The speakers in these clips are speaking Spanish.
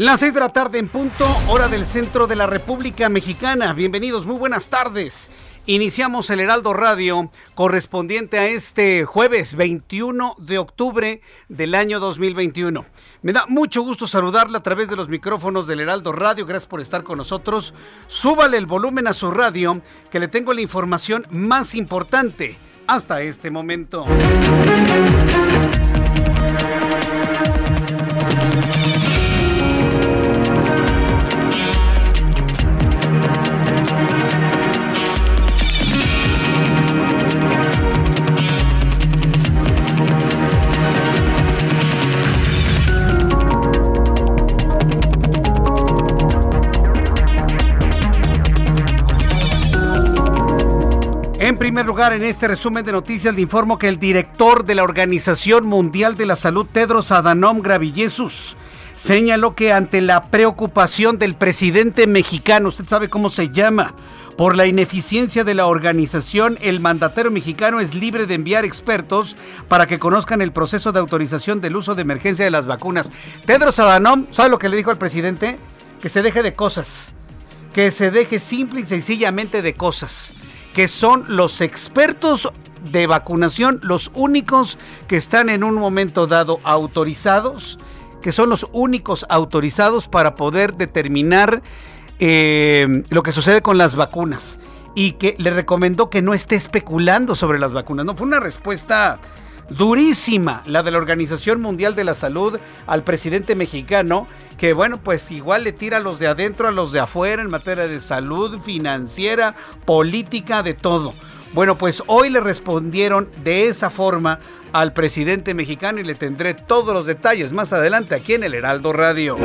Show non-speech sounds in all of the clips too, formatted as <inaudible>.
Las seis de la tarde en punto, hora del centro de la República Mexicana. Bienvenidos, muy buenas tardes. Iniciamos el Heraldo Radio correspondiente a este jueves 21 de octubre del año 2021. Me da mucho gusto saludarla a través de los micrófonos del Heraldo Radio. Gracias por estar con nosotros. Súbale el volumen a su radio que le tengo la información más importante hasta este momento. Primer lugar, en este resumen de noticias le informo que el director de la Organización Mundial de la Salud, Tedros Adhanom Ghebreyesus, señaló que ante la preocupación del presidente mexicano, usted sabe cómo se llama, por la ineficiencia de la organización, el mandatero mexicano es libre de enviar expertos para que conozcan el proceso de autorización del uso de emergencia de las vacunas. Tedros Adhanom, ¿sabe lo que le dijo al presidente? Que se deje de cosas, que se deje simple y sencillamente de cosas que son los expertos de vacunación, los únicos que están en un momento dado autorizados, que son los únicos autorizados para poder determinar eh, lo que sucede con las vacunas y que le recomendó que no esté especulando sobre las vacunas. No, fue una respuesta durísima la de la Organización Mundial de la Salud al presidente mexicano, que bueno, pues igual le tira a los de adentro, a los de afuera en materia de salud, financiera, política, de todo. Bueno, pues hoy le respondieron de esa forma al presidente mexicano y le tendré todos los detalles más adelante aquí en el Heraldo Radio.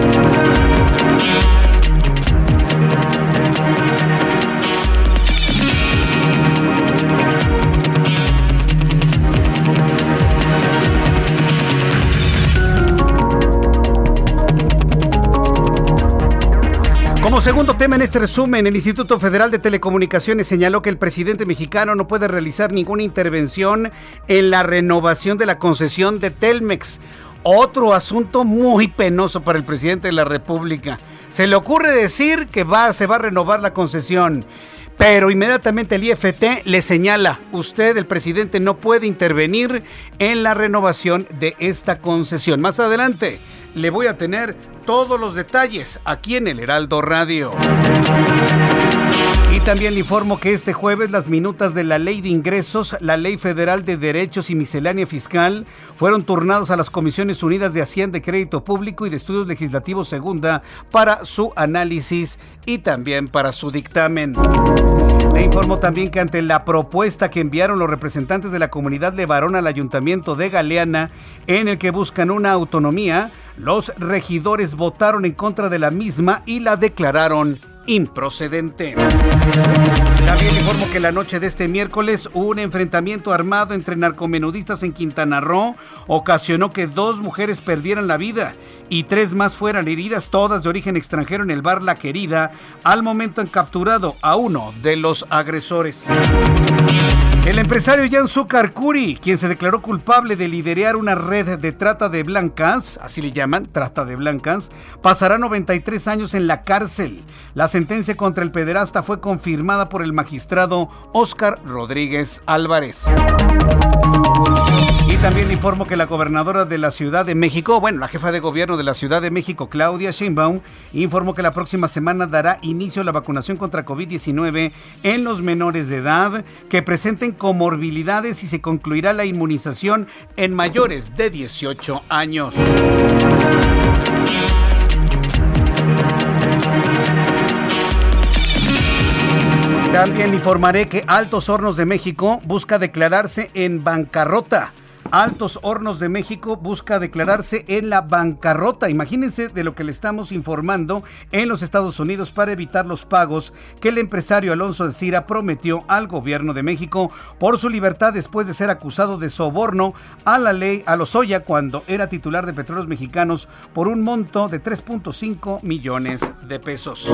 Tema en este resumen, el Instituto Federal de Telecomunicaciones señaló que el presidente mexicano no puede realizar ninguna intervención en la renovación de la concesión de Telmex. Otro asunto muy penoso para el presidente de la República. Se le ocurre decir que va, se va a renovar la concesión. Pero inmediatamente el IFT le señala, usted, el presidente, no puede intervenir en la renovación de esta concesión. Más adelante le voy a tener todos los detalles aquí en el Heraldo Radio. Y también le informo que este jueves las minutas de la Ley de Ingresos, la Ley Federal de Derechos y Miscelánea Fiscal fueron turnados a las Comisiones Unidas de Hacienda y Crédito Público y de Estudios Legislativos Segunda para su análisis y también para su dictamen. Le informo también que ante la propuesta que enviaron los representantes de la comunidad de Varón al Ayuntamiento de Galeana, en el que buscan una autonomía, los regidores votaron en contra de la misma y la declararon improcedente. También informo que la noche de este miércoles un enfrentamiento armado entre narcomenudistas en Quintana Roo ocasionó que dos mujeres perdieran la vida y tres más fueran heridas, todas de origen extranjero en el bar La Querida, al momento en capturado a uno de los agresores. El empresario Jan Karkuri, quien se declaró culpable de liderar una red de trata de blancas, así le llaman, trata de blancas, pasará 93 años en la cárcel. La sentencia contra el pederasta fue confirmada por el magistrado Oscar Rodríguez Álvarez. También informo que la gobernadora de la Ciudad de México, bueno, la jefa de gobierno de la Ciudad de México, Claudia Sheinbaum, informó que la próxima semana dará inicio a la vacunación contra COVID-19 en los menores de edad que presenten comorbilidades y se concluirá la inmunización en mayores de 18 años. También informaré que Altos Hornos de México busca declararse en bancarrota. Altos Hornos de México busca declararse en la bancarrota. Imagínense de lo que le estamos informando en los Estados Unidos para evitar los pagos que el empresario Alonso Ancira prometió al gobierno de México por su libertad después de ser acusado de soborno a la ley a Lozoya cuando era titular de Petróleos Mexicanos por un monto de 3.5 millones de pesos.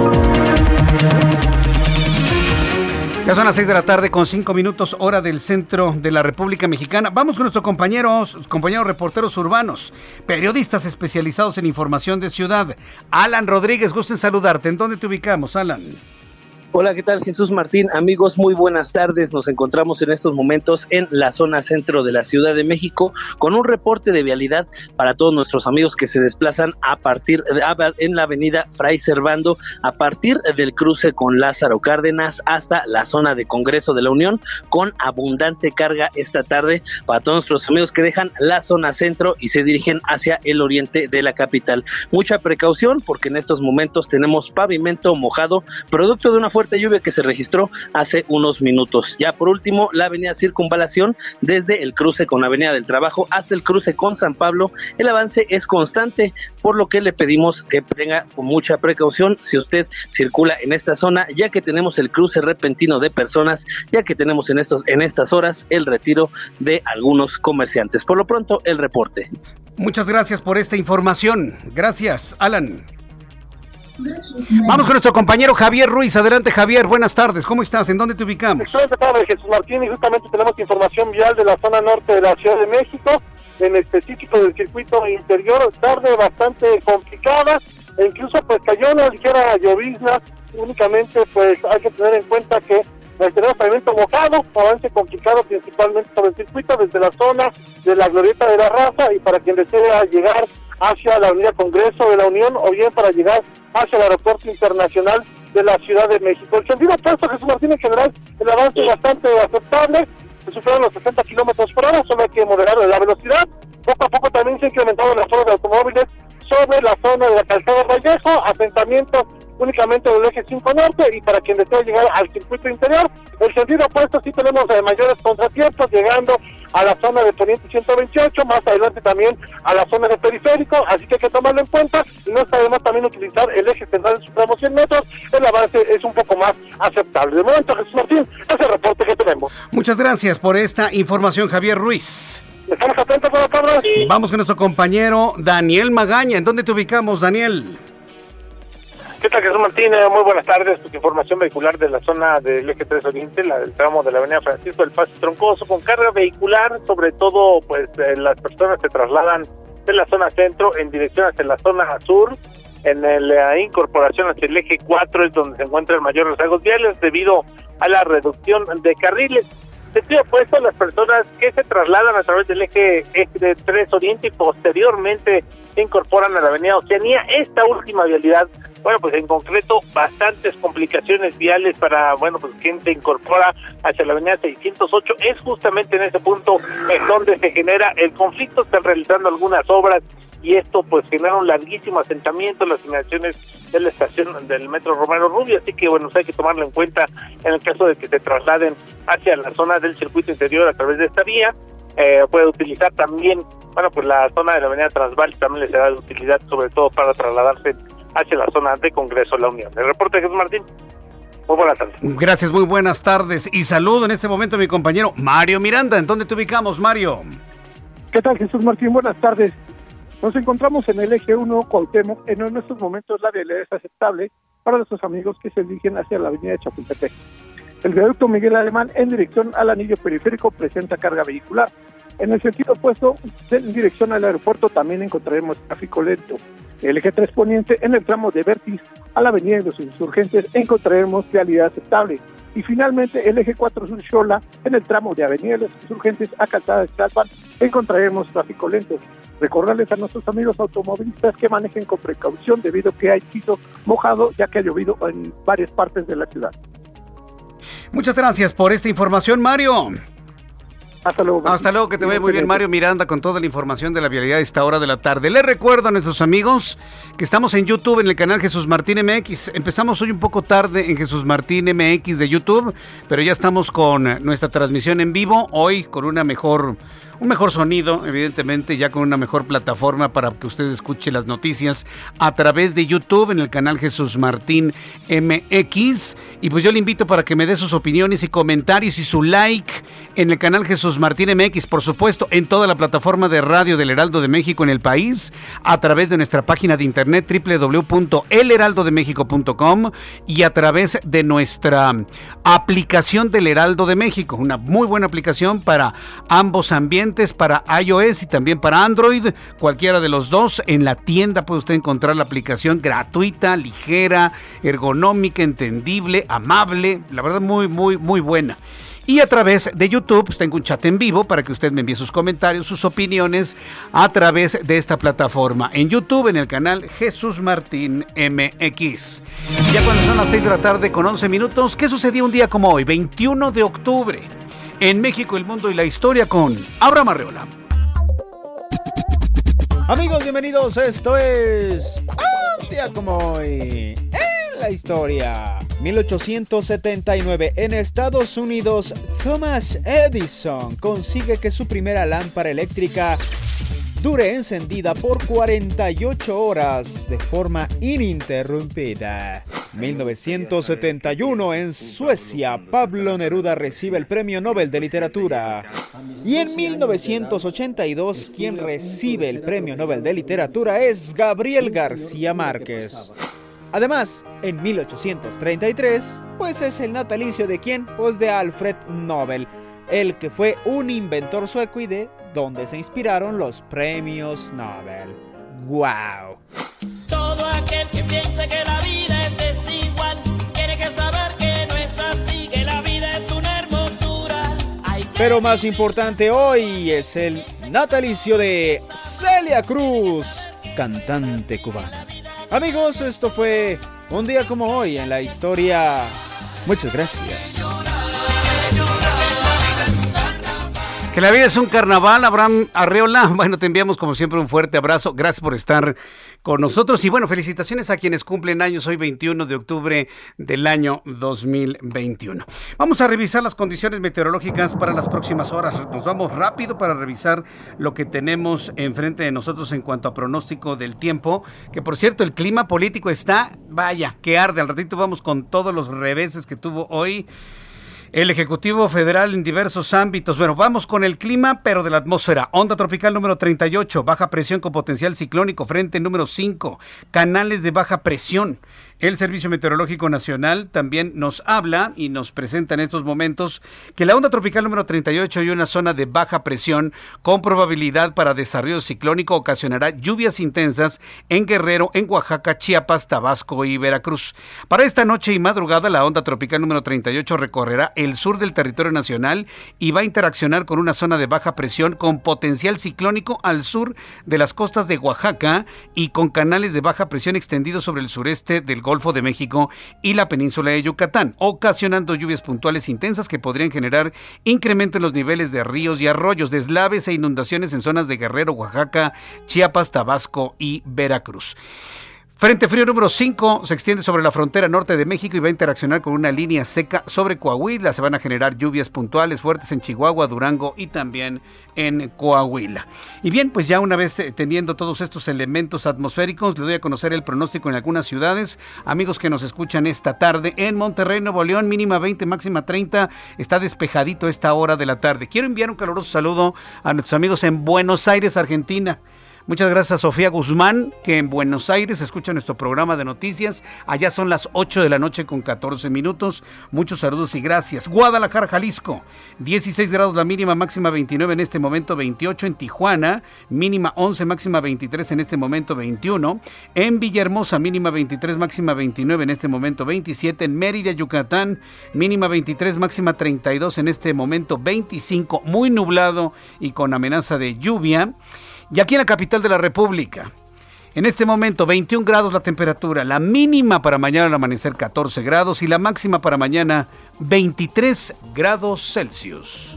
Ya son las 6 de la tarde con 5 minutos hora del centro de la República Mexicana. Vamos con nuestros compañeros, compañeros reporteros urbanos, periodistas especializados en información de ciudad. Alan Rodríguez, gusto en saludarte. ¿En dónde te ubicamos, Alan? Hola, ¿qué tal Jesús Martín? Amigos, muy buenas tardes. Nos encontramos en estos momentos en la zona centro de la Ciudad de México con un reporte de vialidad para todos nuestros amigos que se desplazan a partir de, en la avenida Fray Servando a partir del cruce con Lázaro Cárdenas hasta la zona de Congreso de la Unión con abundante carga esta tarde para todos nuestros amigos que dejan la zona centro y se dirigen hacia el oriente de la capital. Mucha precaución porque en estos momentos tenemos pavimento mojado producto de una fuerte fuerte lluvia que se registró hace unos minutos. Ya por último, la avenida Circunvalación desde el cruce con Avenida del Trabajo hasta el cruce con San Pablo. El avance es constante, por lo que le pedimos que tenga mucha precaución si usted circula en esta zona, ya que tenemos el cruce repentino de personas, ya que tenemos en estos en estas horas el retiro de algunos comerciantes. Por lo pronto, el reporte. Muchas gracias por esta información. Gracias, Alan. Vamos con nuestro compañero Javier Ruiz. Adelante, Javier. Buenas tardes. ¿Cómo estás? ¿En dónde te ubicamos? Excelente tarde, Jesús Martín. Y justamente tenemos información vial de la zona norte de la Ciudad de México, en específico del circuito interior. Tarde bastante complicada. E incluso, pues cayó una ligera llovizna. Únicamente, pues hay que tener en cuenta que tenemos pavimento mojado, avance complicado principalmente sobre el circuito desde la zona de la Glorieta de la Raza y para quien desea llegar hacia la Avenida Congreso de la Unión o bien para llegar hacia el Aeropuerto Internacional de la Ciudad de México. El sentido opuesto, Jesús Martín, en general, el avance es bastante aceptable, se superan los 60 kilómetros por hora, solo hay que moderar la velocidad. Poco a poco también se ha incrementado la zona de automóviles sobre la zona de la calzada Vallejo, asentamientos únicamente del eje 5 norte y para quien desea llegar al circuito interior, el sentido opuesto sí tenemos eh, mayores contratiempos llegando a la zona de Poniente 128, más adelante también a la zona de periférico, así que hay que tomarlo en cuenta y no está también utilizar el eje central en sus tramos 100 metros, el avance es un poco más aceptable. De momento, Jesús Martín, ese reporte que tenemos. Muchas gracias por esta información, Javier Ruiz. Estamos atentos, buenas tardes. Vamos con nuestro compañero Daniel Magaña. ¿En dónde te ubicamos, Daniel? ¿Qué tal, Jesús Martín? Muy buenas tardes. Pues, información vehicular de la zona del eje 3 Oriente, la del tramo de la avenida Francisco del Paso Troncoso, con carga vehicular, sobre todo, pues eh, las personas se trasladan de la zona centro en dirección hacia la zona sur. En la incorporación hacia el eje 4 es donde se encuentran mayores rasgos viales debido a la reducción de carriles. Sentido opuesto a las personas que se trasladan a través del eje, eje 3 Oriente y posteriormente se incorporan a la avenida Oceanía. Esta última vialidad bueno, pues en concreto, bastantes complicaciones viales para, bueno, pues quien se incorpora hacia la avenida 608. Es justamente en ese punto en donde se genera el conflicto. Están realizando algunas obras y esto pues genera un larguísimo asentamiento en las inmediaciones de la estación del metro Romero Rubio, así que bueno, hay que tomarlo en cuenta en el caso de que se trasladen hacia la zona del circuito interior a través de esta vía, eh, puede utilizar también, bueno, pues la zona de la avenida Transval también le será de utilidad sobre todo para trasladarse hacia la zona de Congreso de la Unión. El reporte de Jesús Martín. Muy buenas tardes. Gracias, muy buenas tardes. Y saludo en este momento a mi compañero Mario Miranda. ¿En dónde te ubicamos, Mario? ¿Qué tal, Jesús Martín? Buenas tardes. Nos encontramos en el eje 1 Cuauhtémoc. En estos momentos la vialidad es aceptable para nuestros amigos que se dirigen hacia la avenida de Chapultepec. El viaducto Miguel Alemán en dirección al anillo periférico presenta carga vehicular. En el sentido opuesto, en dirección al aeropuerto, también encontraremos tráfico lento. El eje 3 poniente en el tramo de Vertis a la avenida de los insurgentes encontraremos vialidad aceptable. Y finalmente el eje 4 sur Xola en el tramo de avenida de los insurgentes a calzada de Tlalpan encontraremos tráfico lento. Recordarles a nuestros amigos automovilistas que manejen con precaución debido a que hay piso mojado ya que ha llovido en varias partes de la ciudad. Muchas gracias por esta información, Mario. Hasta luego. Hasta luego, que te vaya muy bien Mario Miranda con toda la información de la vialidad a esta hora de la tarde. Les recuerdo a nuestros amigos que estamos en YouTube en el canal Jesús Martín MX. Empezamos hoy un poco tarde en Jesús Martín MX de YouTube, pero ya estamos con nuestra transmisión en vivo, hoy con una mejor un mejor sonido, evidentemente, ya con una mejor plataforma para que usted escuche las noticias a través de YouTube en el canal Jesús Martín MX. Y pues yo le invito para que me dé sus opiniones y comentarios y su like en el canal Jesús Martín MX, por supuesto, en toda la plataforma de radio del Heraldo de México en el país, a través de nuestra página de internet www.elheraldodemexico.com y a través de nuestra aplicación del Heraldo de México, una muy buena aplicación para ambos ambientes para iOS y también para Android, cualquiera de los dos. En la tienda puede usted encontrar la aplicación gratuita, ligera, ergonómica, entendible, amable, la verdad muy, muy, muy buena. Y a través de YouTube, pues, tengo un chat en vivo para que usted me envíe sus comentarios, sus opiniones a través de esta plataforma. En YouTube, en el canal Jesús Martín MX. Ya cuando son las 6 de la tarde con 11 minutos, ¿qué sucedió un día como hoy, 21 de octubre? En México, el mundo y la historia con Abraham Arreola. Amigos, bienvenidos. Esto es un día como hoy en la historia. 1879 en Estados Unidos, Thomas Edison consigue que su primera lámpara eléctrica dure encendida por 48 horas de forma ininterrumpida. 1971 en Suecia, Pablo Neruda recibe el Premio Nobel de Literatura. Y en 1982 quien recibe el Premio Nobel de Literatura es Gabriel García Márquez. Además, en 1833, pues es el natalicio de quién? Pues de Alfred Nobel, el que fue un inventor sueco y de donde se inspiraron los premios Nobel. ¡Wow! Todo aquel que piensa que la vida es desigual, tiene que saber que no es así, que la vida es una hermosura. Pero más importante hoy es el natalicio de Celia Cruz, cantante cubana. Amigos, esto fue un día como hoy en la historia. Muchas gracias. La vida es un carnaval, Abraham Arreola. <laughs> Bueno, te enviamos como siempre un fuerte abrazo. Gracias por estar con nosotros. Y bueno, felicitaciones a quienes cumplen años hoy 21 de octubre del año 2021. Vamos a revisar las condiciones meteorológicas para las próximas horas. Nos vamos rápido para revisar lo que tenemos enfrente de nosotros en cuanto a pronóstico del tiempo. Que por cierto, el clima político está, vaya, que arde. Al ratito vamos con todos los reveses que tuvo hoy el Ejecutivo Federal en diversos ámbitos. Bueno, vamos con el clima, pero de la atmósfera. Onda tropical número 38, baja presión con potencial ciclónico, frente número 5, canales de baja presión. El Servicio Meteorológico Nacional también nos habla y nos presenta en estos momentos que la onda tropical número 38 y una zona de baja presión con probabilidad para desarrollo ciclónico ocasionará lluvias intensas en Guerrero, en Oaxaca, Chiapas, Tabasco y Veracruz. Para esta noche y madrugada, la onda tropical número 38 recorrerá el sur del territorio nacional y va a interaccionar con una zona de baja presión con potencial ciclónico al sur de las costas de Oaxaca y con canales de baja presión extendidos sobre el sureste del Golfo de México y la península de Yucatán, ocasionando lluvias puntuales intensas que podrían generar incremento en los niveles de ríos y arroyos, deslaves e inundaciones en zonas de Guerrero, Oaxaca, Chiapas, Tabasco y Veracruz. Frente frío número 5 se extiende sobre la frontera norte de México y va a interaccionar con una línea seca sobre Coahuila. Se van a generar lluvias puntuales fuertes en Chihuahua, Durango y también en Coahuila. Y bien, pues ya una vez eh, teniendo todos estos elementos atmosféricos, le doy a conocer el pronóstico en algunas ciudades. Amigos que nos escuchan esta tarde en Monterrey, Nuevo León, mínima 20, máxima 30. Está despejadito esta hora de la tarde. Quiero enviar un caluroso saludo a nuestros amigos en Buenos Aires, Argentina. Muchas gracias Sofía Guzmán, que en Buenos Aires escucha nuestro programa de noticias. Allá son las 8 de la noche con 14 minutos. Muchos saludos y gracias. Guadalajara, Jalisco, 16 grados la mínima, máxima 29 en este momento, 28 en Tijuana, mínima 11, máxima 23 en este momento, 21. En Villahermosa, mínima 23, máxima 29 en este momento, 27. En Mérida, Yucatán, mínima 23, máxima 32 en este momento, 25. Muy nublado y con amenaza de lluvia. Y aquí en la capital de la República, en este momento 21 grados la temperatura, la mínima para mañana al amanecer 14 grados. Y la máxima para mañana 23 grados Celsius.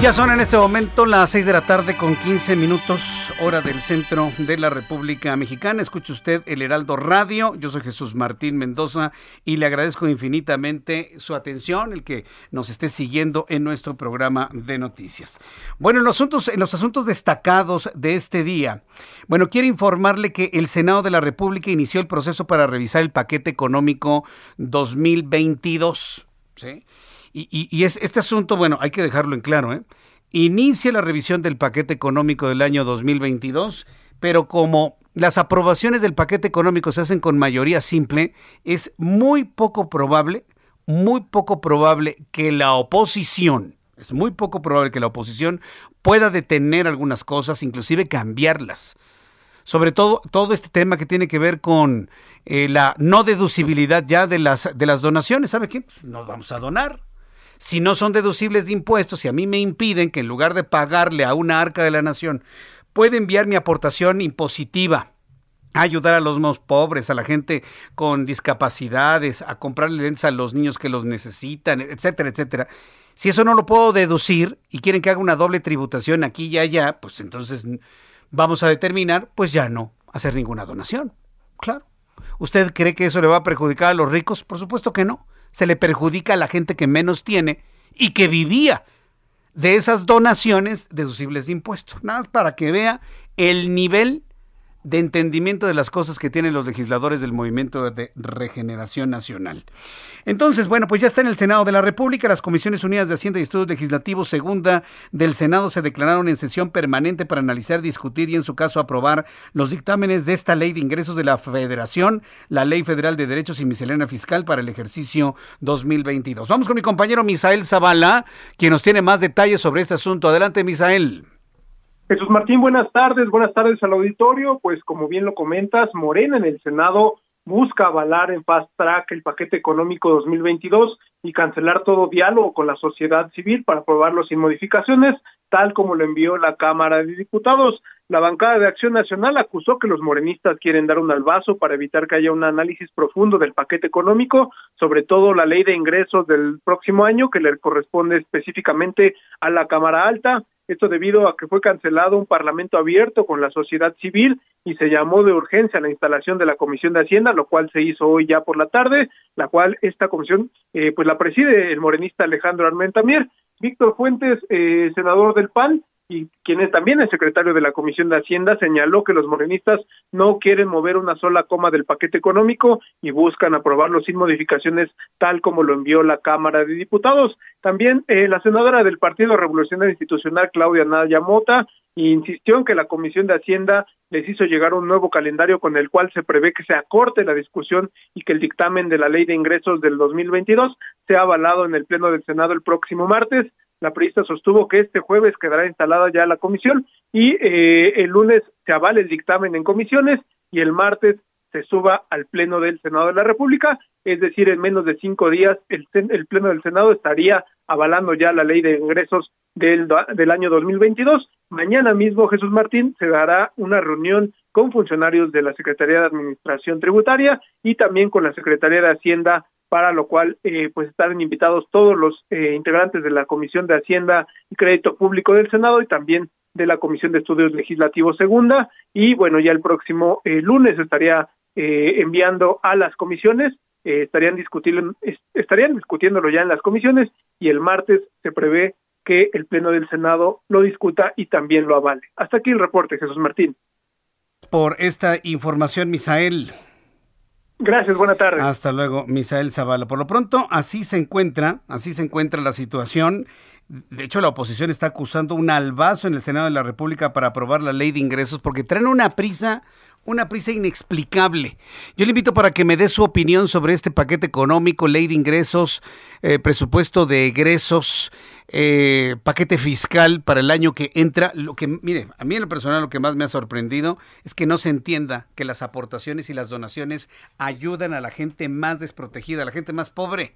Ya son en este momento las 6 de la tarde con 15 minutos, hora del centro de la República Mexicana. Escuche usted el Heraldo Radio. Yo soy Jesús Martín Mendoza y le agradezco infinitamente su atención, el que nos esté siguiendo en nuestro programa de noticias. Bueno, en los asuntos, en los asuntos destacados de este día, bueno, quiero informarle que el Senado de la República inició el proceso para revisar el paquete económico 2022. ¿sí? Y, es, este asunto, bueno, hay que dejarlo en claro, ¿eh? Inicia la revisión del paquete económico del año 2022, pero como las aprobaciones del paquete económico se hacen con mayoría simple, es muy poco probable, muy poco probable que la oposición, es muy poco probable que la oposición pueda detener algunas cosas, inclusive cambiarlas. Sobre todo todo este tema que tiene que ver con eh, la no deducibilidad ya de las, de las donaciones. ¿Sabe qué? Pues nos vamos a donar si no son deducibles de impuestos, si a mí me impiden que en lugar de pagarle a una arca de la nación, pueda enviar mi aportación impositiva a ayudar a los más pobres, a la gente con discapacidades, a comprarle lentes a los niños que los necesitan, etcétera, etcétera. Si eso no lo puedo deducir y quieren que haga una doble tributación aquí y allá, pues entonces vamos a determinar, pues ya no hacer ninguna donación. Claro. ¿Usted cree que eso le va a perjudicar a los ricos? Por supuesto que no se le perjudica a la gente que menos tiene y que vivía de esas donaciones deducibles de impuestos. Nada más para que vea el nivel de entendimiento de las cosas que tienen los legisladores del Movimiento de Regeneración Nacional. Entonces, bueno, pues ya está en el Senado de la República. Las Comisiones Unidas de Hacienda y Estudios Legislativos Segunda del Senado se declararon en sesión permanente para analizar, discutir y, en su caso, aprobar los dictámenes de esta Ley de Ingresos de la Federación, la Ley Federal de Derechos y Miscelánea Fiscal para el ejercicio 2022. Vamos con mi compañero Misael Zavala, quien nos tiene más detalles sobre este asunto. Adelante, Misael. Jesús Martín, buenas tardes, buenas tardes al auditorio. Pues como bien lo comentas, Morena en el Senado busca avalar en fast track el paquete económico 2022 y cancelar todo diálogo con la sociedad civil para aprobarlo sin modificaciones, tal como lo envió la Cámara de Diputados. La bancada de Acción Nacional acusó que los morenistas quieren dar un albazo para evitar que haya un análisis profundo del paquete económico, sobre todo la ley de ingresos del próximo año que le corresponde específicamente a la Cámara Alta. Esto debido a que fue cancelado un parlamento abierto con la sociedad civil y se llamó de urgencia la instalación de la Comisión de Hacienda, lo cual se hizo hoy ya por la tarde, la cual esta comisión eh, pues la preside el morenista Alejandro Armentamier. Víctor Fuentes, eh, senador del PAN, y quien es también el secretario de la Comisión de Hacienda, señaló que los morenistas no quieren mover una sola coma del paquete económico y buscan aprobarlo sin modificaciones tal como lo envió la Cámara de Diputados. También eh, la senadora del Partido Revolucionario Institucional, Claudia Naya Mota, insistió en que la Comisión de Hacienda les hizo llegar un nuevo calendario con el cual se prevé que se acorte la discusión y que el dictamen de la Ley de Ingresos del 2022 sea avalado en el Pleno del Senado el próximo martes. La periodista sostuvo que este jueves quedará instalada ya la comisión y eh, el lunes se avale el dictamen en comisiones y el martes se suba al Pleno del Senado de la República, es decir, en menos de cinco días el, Pleno del Senado estaría avalando ya la ley de ingresos del, del año 2022. Mañana mismo, Jesús Martín, se dará una reunión con funcionarios de la Secretaría de Administración Tributaria y también con la Secretaría de Hacienda para lo cual eh, pues están invitados todos los eh, integrantes de la Comisión de Hacienda y Crédito Público del Senado y también de la Comisión de Estudios Legislativos Segunda y bueno ya el próximo eh, lunes estaría enviando a las comisiones estarían discutiendo estarían discutiéndolo ya en las comisiones y el martes se prevé que el pleno del Senado lo discuta y también lo avale. Hasta aquí el reporte, Jesús Martín. Por esta información, Misael. Gracias, buena tarde. Hasta luego, Misael Zavala. Por lo pronto, así se encuentra, así se encuentra la situación. De hecho, la oposición está acusando un albazo en el Senado de la República para aprobar la ley de ingresos porque traen una prisa una prisa inexplicable. Yo le invito para que me dé su opinión sobre este paquete económico, ley de ingresos, eh, presupuesto de egresos, eh, paquete fiscal para el año que entra. Lo que, mire, a mí en lo personal lo que más me ha sorprendido es que no se entienda que las aportaciones y las donaciones ayudan a la gente más desprotegida, a la gente más pobre.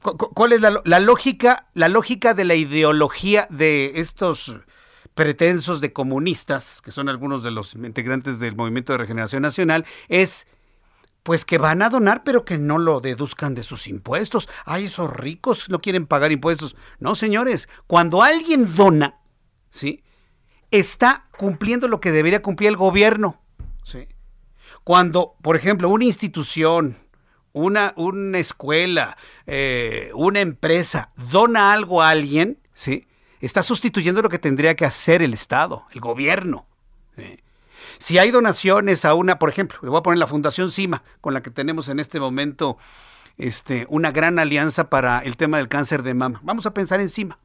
¿Cuál es la, la lógica, la lógica de la ideología de estos pretensos de comunistas, que son algunos de los integrantes del Movimiento de Regeneración Nacional, es pues que van a donar, pero que no lo deduzcan de sus impuestos. Ay, esos ricos no quieren pagar impuestos. No, señores, cuando alguien dona, ¿sí? Está cumpliendo lo que debería cumplir el gobierno, ¿sí? Cuando, por ejemplo, una institución, una, una escuela, eh, una empresa dona algo a alguien, ¿sí? Está sustituyendo lo que tendría que hacer el Estado, el gobierno. Si hay donaciones a una, por ejemplo, le voy a poner la Fundación CIMA, con la que tenemos en este momento este, una gran alianza para el tema del cáncer de mama. Vamos a pensar en CIMA.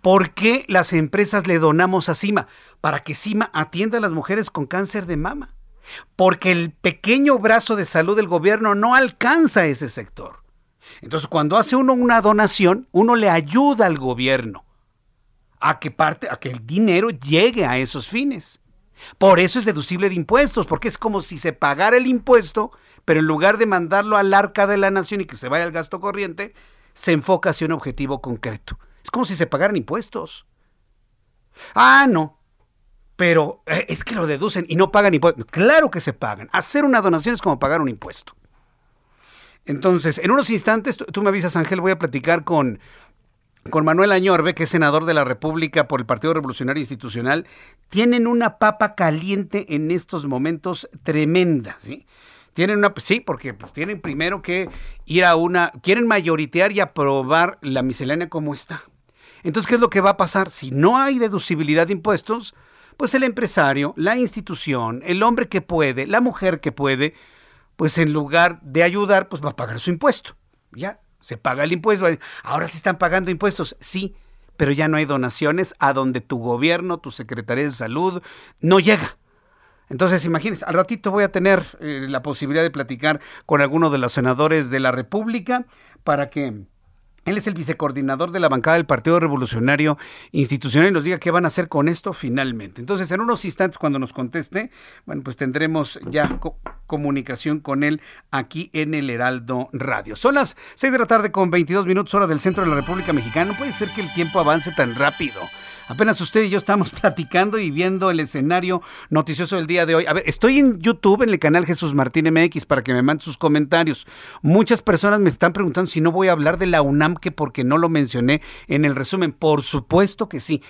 ¿Por qué las empresas le donamos a CIMA? Para que CIMA atienda a las mujeres con cáncer de mama. Porque el pequeño brazo de salud del gobierno no alcanza ese sector. Entonces, cuando hace uno una donación, uno le ayuda al gobierno a que parte, a que el dinero llegue a esos fines. Por eso es deducible de impuestos, porque es como si se pagara el impuesto, pero en lugar de mandarlo al arca de la nación y que se vaya al gasto corriente, se enfoca hacia un objetivo concreto. Es como si se pagaran impuestos. Ah, no. Pero eh, es que lo deducen y no pagan impuestos. Claro que se pagan. Hacer una donación es como pagar un impuesto. Entonces, en unos instantes, tú, me avisas, Ángel, voy a platicar con, con Manuel Añorbe, que es senador de la República por el Partido Revolucionario Institucional. Tienen una papa caliente en estos momentos tremenda, ¿sí? Tienen una, sí, porque pues, tienen primero que ir a una, quieren mayoritear y aprobar la miscelánea como está. Entonces, ¿qué es lo que va a pasar? Si no hay deducibilidad de impuestos, pues el empresario, la institución, el hombre que puede, la mujer que puede, pues en lugar de ayudar, pues va a pagar su impuesto. Ya, se paga el impuesto. Ahora sí están pagando impuestos, sí, pero ya no hay donaciones a donde tu gobierno, tu Secretaría de Salud no llega. Entonces, imagínense, al ratito voy a tener eh, la posibilidad de platicar con alguno de los senadores de la República para que él es el vicecoordinador de la bancada del Partido Revolucionario Institucional y nos diga qué van a hacer con esto finalmente. Entonces, en unos instantes, cuando nos conteste, bueno, pues tendremos ya comunicación con él aquí en el Heraldo Radio. Son las 6 de la tarde con 22 minutos hora del centro de la República Mexicana. No puede ser que el tiempo avance tan rápido. Apenas usted y yo estamos <laughs> platicando y viendo el escenario noticioso del día de hoy. A ver, estoy en YouTube, en el canal Jesús Martín MX, para que me mande sus comentarios. Muchas personas me están preguntando si no voy a hablar de la UNAM, que porque no lo mencioné en el resumen. Por supuesto que sí.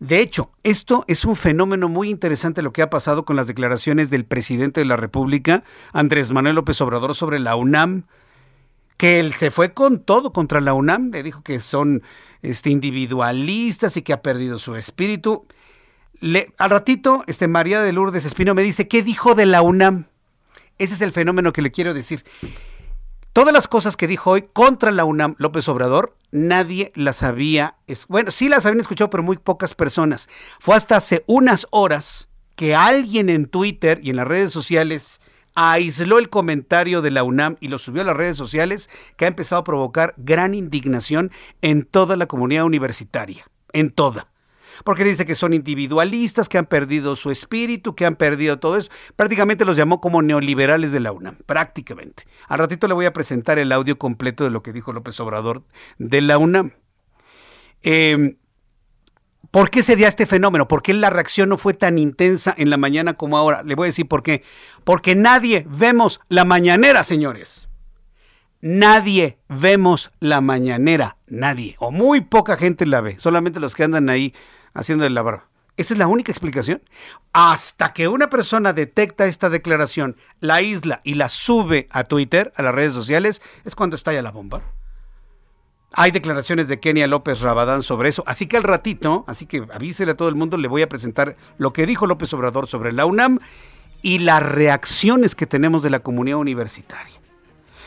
De hecho, esto es un fenómeno muy interesante lo que ha pasado con las declaraciones del presidente de la República, Andrés Manuel López Obrador, sobre la UNAM, que él se fue con todo contra la UNAM, le dijo que son este, individualistas y que ha perdido su espíritu. Al ratito, este, María de Lourdes Espino me dice, ¿qué dijo de la UNAM? Ese es el fenómeno que le quiero decir. Todas las cosas que dijo hoy contra la UNAM López Obrador, nadie las había, bueno, sí las habían escuchado, pero muy pocas personas. Fue hasta hace unas horas que alguien en Twitter y en las redes sociales aisló el comentario de la UNAM y lo subió a las redes sociales, que ha empezado a provocar gran indignación en toda la comunidad universitaria, en toda. Porque dice que son individualistas, que han perdido su espíritu, que han perdido todo eso. Prácticamente los llamó como neoliberales de la UNAM, prácticamente. Al ratito le voy a presentar el audio completo de lo que dijo López Obrador de la UNAM. Eh, ¿Por qué se dio este fenómeno? ¿Por qué la reacción no fue tan intensa en la mañana como ahora? Le voy a decir por qué. Porque nadie vemos la mañanera, señores. Nadie vemos la mañanera. Nadie. O muy poca gente la ve. Solamente los que andan ahí haciendo el barba. Esa es la única explicación. Hasta que una persona detecta esta declaración, la isla y la sube a Twitter, a las redes sociales, es cuando estalla la bomba. Hay declaraciones de Kenia López Rabadán sobre eso. Así que al ratito, así que avísele a todo el mundo, le voy a presentar lo que dijo López Obrador sobre la UNAM y las reacciones que tenemos de la comunidad universitaria.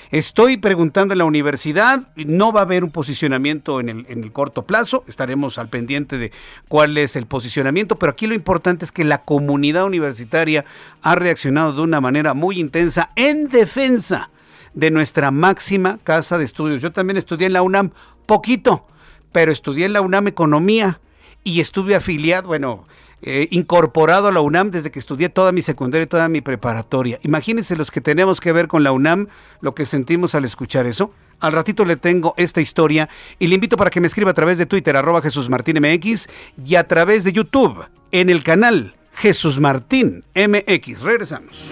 Estoy preguntando en la universidad, no va a haber un posicionamiento en el, en el, corto plazo, estaremos al pendiente de cuál es el posicionamiento, pero aquí lo importante es que la comunidad universitaria ha reaccionado de una manera muy intensa en defensa de nuestra máxima casa de estudios. Yo también estudié en la UNAM poquito, pero estudié en la UNAM Economía y estuve afiliado, bueno, eh, incorporado a la UNAM desde que estudié toda mi secundaria y toda mi preparatoria. Imagínense los que tenemos que ver con la UNAM, lo que sentimos al escuchar eso. Al ratito le tengo esta historia y le invito para que me escriba a través de Twitter, arroba Jesús Martín MX, y a través de YouTube, en el canal Jesús Martín MX. Regresamos.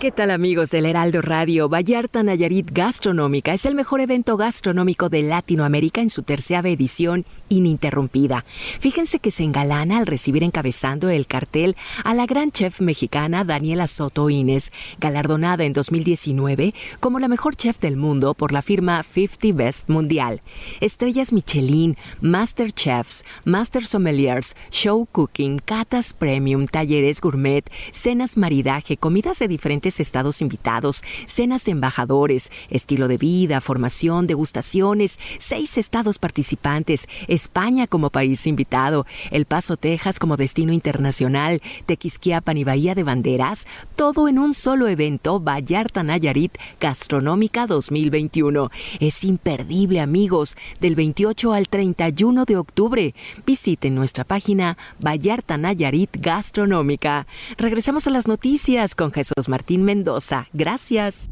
¿Qué tal amigos del Heraldo Radio? Vallarta Nayarit Gastronómica es el mejor evento gastronómico de Latinoamérica en su tercera edición ininterrumpida. Fíjense que se engalana al recibir encabezando el cartel a la gran chef mexicana Daniela Soto Inés, galardonada en 2019 como la mejor chef del mundo por la firma 50 Best Mundial. Estrellas Michelin, Master Chefs, Master Sommeliers, Show Cooking, catas premium, talleres gourmet, cenas maridaje, comidas de diferentes estados invitados, cenas de embajadores, estilo de vida, formación, degustaciones, seis estados participantes, España como país invitado, El Paso, Texas como destino internacional, Tequisquiapan y Bahía de Banderas, todo en un solo evento Vallarta Nayarit Gastronómica 2021. Es imperdible, amigos, del 28 al 31 de octubre. Visiten nuestra página Vallarta Nayarit Gastronómica. Regresamos a las noticias con Jesús Martín Mendoza. Gracias.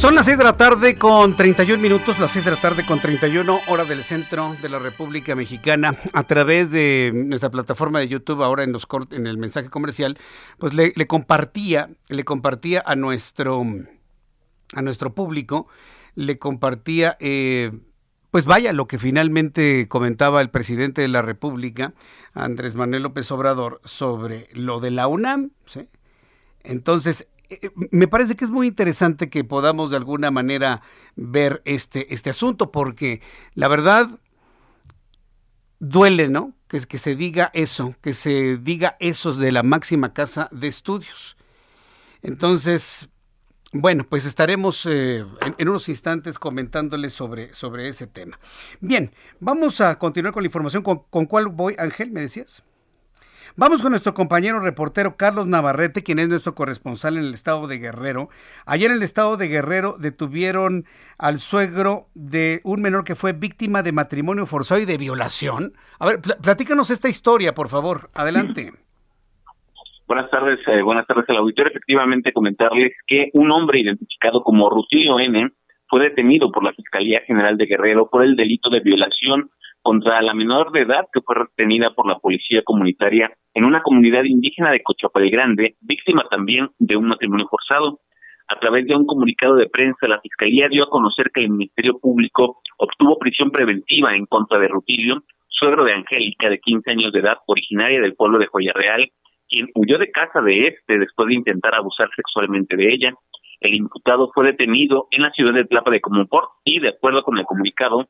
Son las 6 de la tarde con 31 minutos, las 6 de la tarde con 31 hora del centro de la República Mexicana. A través de nuestra plataforma de YouTube, ahora en los en el mensaje comercial, pues le, compartía, le compartía a nuestro a nuestro público, le compartía eh, pues vaya lo que finalmente comentaba el presidente de la República, Andrés Manuel López Obrador, sobre lo de la UNAM. Entonces, me parece que es muy interesante que podamos de alguna manera ver este, este asunto, porque la verdad duele, ¿no? Que, que se diga eso, que se diga eso de la máxima casa de estudios. Entonces, bueno, pues estaremos eh, en, unos instantes comentándoles sobre, sobre ese tema. Bien, vamos a continuar con la información. ¿Con, con cuál voy, Ángel? ¿Me decías? Vamos con nuestro compañero reportero Carlos Navarrete, quien es nuestro corresponsal en el estado de Guerrero. Ayer en el estado de Guerrero detuvieron al suegro de un menor que fue víctima de matrimonio forzado y de violación. A ver, platícanos esta historia, por favor. Adelante. <clears throat> Buenas tardes, eh, buenas tardes al auditorio. Efectivamente, comentarles que un hombre identificado como Rutilio N fue detenido por la Fiscalía General de Guerrero por el delito de violación contra la menor de edad que fue retenida por la policía comunitaria en una comunidad indígena de Cochapal Grande, víctima también de un matrimonio forzado. A través de un comunicado de prensa, la Fiscalía dio a conocer que el Ministerio Público obtuvo prisión preventiva en contra de Rutilio, suegro de Angélica, de 15 años de edad, originaria del pueblo de Joya Real, quien huyó de casa de este después de intentar abusar sexualmente de ella. El imputado fue detenido en la ciudad de Tlapa de Comunport y, de acuerdo con el comunicado,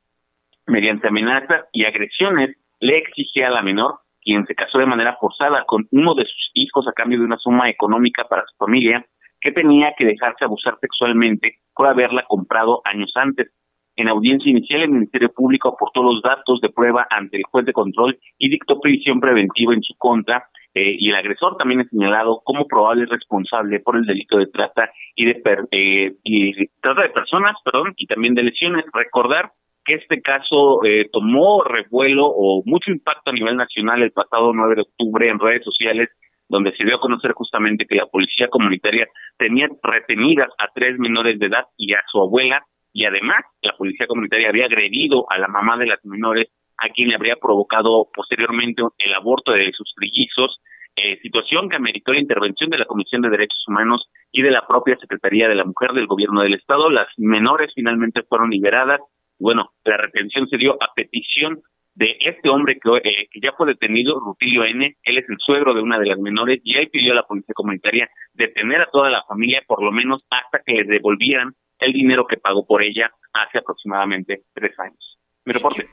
mediante amenazas y agresiones, le exigía a la menor, quien se casó de manera forzada con uno de sus hijos a cambio de una suma económica para su familia, que tenía que dejarse abusar sexualmente por haberla comprado años antes. En audiencia inicial, el Ministerio Público aportó los datos de prueba ante el juez de control y dictó prisión preventiva en su contra. Eh, y el agresor también es señalado como probable responsable por el delito de trata y de eh, y trata de personas, perdón, y también de lesiones. Recordar que este caso eh, tomó revuelo o mucho impacto a nivel nacional el pasado 9 de octubre en redes sociales, donde se dio a conocer justamente que la policía comunitaria tenía retenidas a tres menores de edad y a su abuela, y además la policía comunitaria había agredido a la mamá de las menores, a quien le habría provocado posteriormente el aborto de sus trillizos, eh, situación que ameritó la intervención de la Comisión de Derechos Humanos y de la propia Secretaría de la Mujer del Gobierno del Estado. Las menores finalmente fueron liberadas bueno, la retención se dio a petición de este hombre que, eh, ya fue detenido, Rutilio N. Él es el suegro de una de las menores y él pidió a la policía comunitaria detener a toda la familia por lo menos hasta que le devolvieran el dinero que pagó por ella hace aproximadamente tres años. Mi reporte.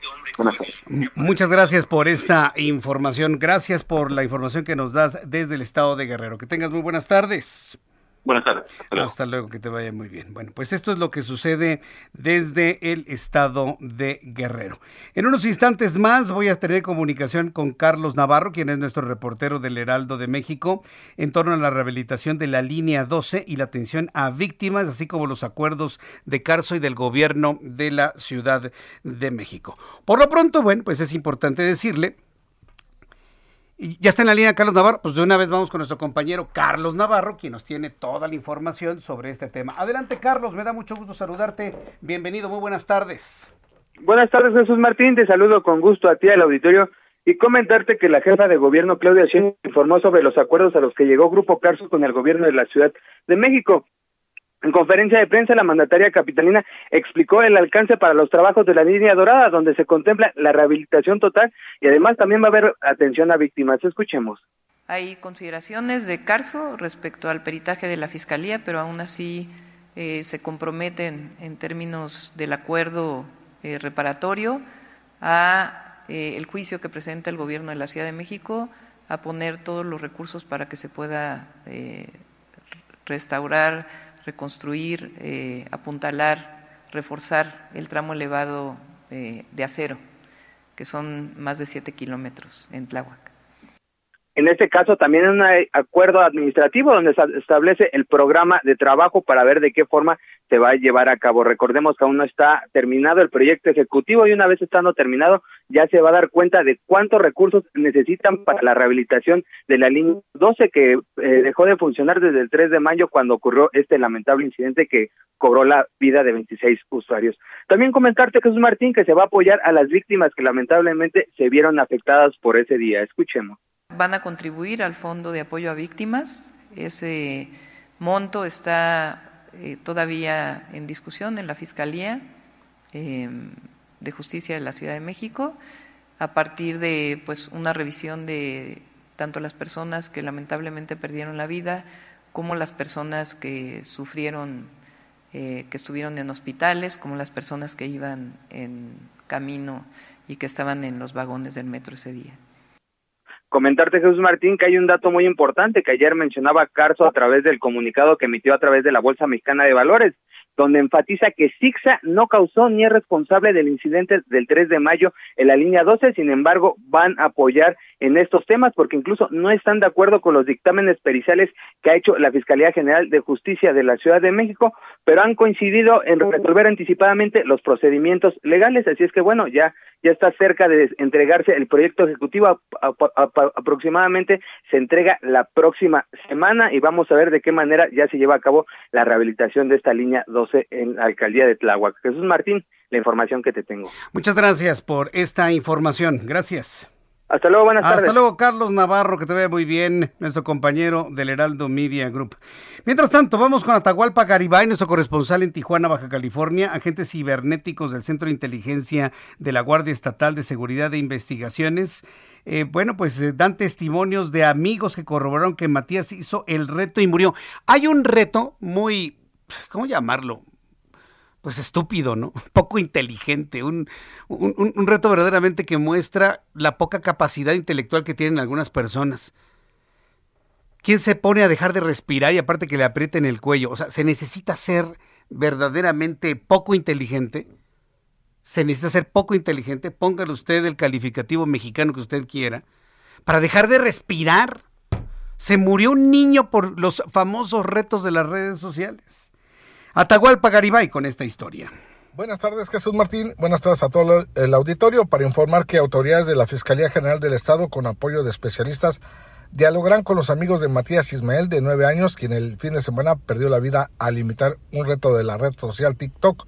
Muchas gracias por esta información. Gracias por la información que nos das desde el estado de Guerrero. Que tengas muy buenas tardes. Buenas tardes. Hasta luego. que te vaya muy bien. Bueno, pues esto es lo que sucede desde el estado de Guerrero. En unos instantes más voy a tener comunicación con Carlos Navarro, quien es nuestro reportero del Heraldo de México, en torno a la rehabilitación de la línea 12 y la atención a víctimas, así como los acuerdos de Carso y del gobierno de la Ciudad de México. Por lo pronto, bueno, pues es importante decirle y ya está en la línea Carlos Navarro, pues de una vez vamos con nuestro compañero Carlos Navarro, quien nos tiene toda la información sobre este tema. Adelante Carlos, me da mucho gusto saludarte. Bienvenido, muy buenas tardes. Buenas tardes Jesús Martín, te saludo con gusto a ti al auditorio y comentarte que la jefa de gobierno Claudia Sheinbaum informó sobre los acuerdos a los que llegó Grupo Carso con el gobierno de la Ciudad de México. En conferencia de prensa, la mandataria capitalina explicó el alcance para los trabajos de la línea dorada, donde se contempla la rehabilitación total y además también va a haber atención a víctimas. Escuchemos. Hay consideraciones de Carso respecto al peritaje de la Fiscalía, pero aún así eh, se comprometen en términos del acuerdo eh, reparatorio a eh, el juicio que presenta el Gobierno de la Ciudad de México a poner todos los recursos para que se pueda restaurar reconstruir, eh, apuntalar, reforzar el tramo elevado eh, de acero, que son más de siete kilómetros en Tláhuac. En este caso también hay un acuerdo administrativo donde se establece el programa de trabajo para ver de qué forma se va a llevar a cabo. Recordemos que aún no está terminado el proyecto ejecutivo y una vez estando terminado ya se va a dar cuenta de cuántos recursos necesitan para la rehabilitación de la línea 12 que eh, dejó de funcionar desde el 3 de mayo cuando ocurrió este lamentable incidente que cobró la vida de 26 usuarios. También comentarte, Jesús Martín, que se va a apoyar a las víctimas que lamentablemente se vieron afectadas por ese día. Escuchemos van a contribuir al Fondo de Apoyo a Víctimas. Ese monto está eh, todavía en discusión en la Fiscalía em, de Justicia de la Ciudad de México a partir de pues una revisión de tanto las personas que lamentablemente perdieron la vida como las personas que sufrieron eh, que estuvieron en hospitales como las personas que iban en camino y que estaban en los vagones del metro ese día. Comentarte, Jesús Martín, que hay un dato muy importante que ayer mencionaba Carso a través del comunicado que emitió a través de la Bolsa Mexicana de Valores, donde enfatiza que Sixa no causó ni es responsable del incidente del 3 de mayo en la línea 12, sin embargo, van a apoyar en estos temas porque incluso no están de acuerdo con los dictámenes periciales que ha hecho la Fiscalía General de Justicia de la Ciudad de México, pero han coincidido en resolver anticipadamente los procedimientos legales, así es que bueno, ya ya está cerca de entregarse el proyecto ejecutivo aproximadamente se entrega la próxima semana y vamos a ver de qué manera ya se lleva a cabo la rehabilitación de esta línea 12 en la alcaldía de Tláhuac. Jesús Martín, la información que te tengo. Muchas gracias por esta información. Gracias. Hasta luego, buenas tardes. Hasta luego, Carlos Navarro, que te vea muy bien, nuestro compañero del Heraldo Media Group. Mientras tanto, vamos con Atahualpa Garibay, nuestro corresponsal en Tijuana, Baja California, agentes cibernéticos del Centro de Inteligencia de la Guardia Estatal de Seguridad e Investigaciones. Eh, bueno, pues eh, dan testimonios de amigos que corroboraron que Matías hizo el reto y murió. Hay un reto muy, ¿cómo llamarlo? Pues estúpido, ¿no? <laughs> Poco inteligente, un, un, reto verdaderamente que muestra la poca capacidad intelectual que tienen algunas personas. ¿Quién se pone a dejar de respirar y aparte que le aprieten el cuello? O sea, se necesita ser verdaderamente poco inteligente se necesita ser poco inteligente, póngale usted el calificativo mexicano que usted quiera, para dejar de respirar. Se murió un niño por los famosos retos de las redes sociales. Atahualpa Garibay con esta historia. Buenas tardes, Jesús Martín. Buenas tardes a todo el auditorio para informar que autoridades de la Fiscalía General del Estado, con apoyo de especialistas, dialogarán con los amigos de Matías Ismael, de nueve años, quien el fin de semana perdió la vida al imitar un reto de la red social TikTok.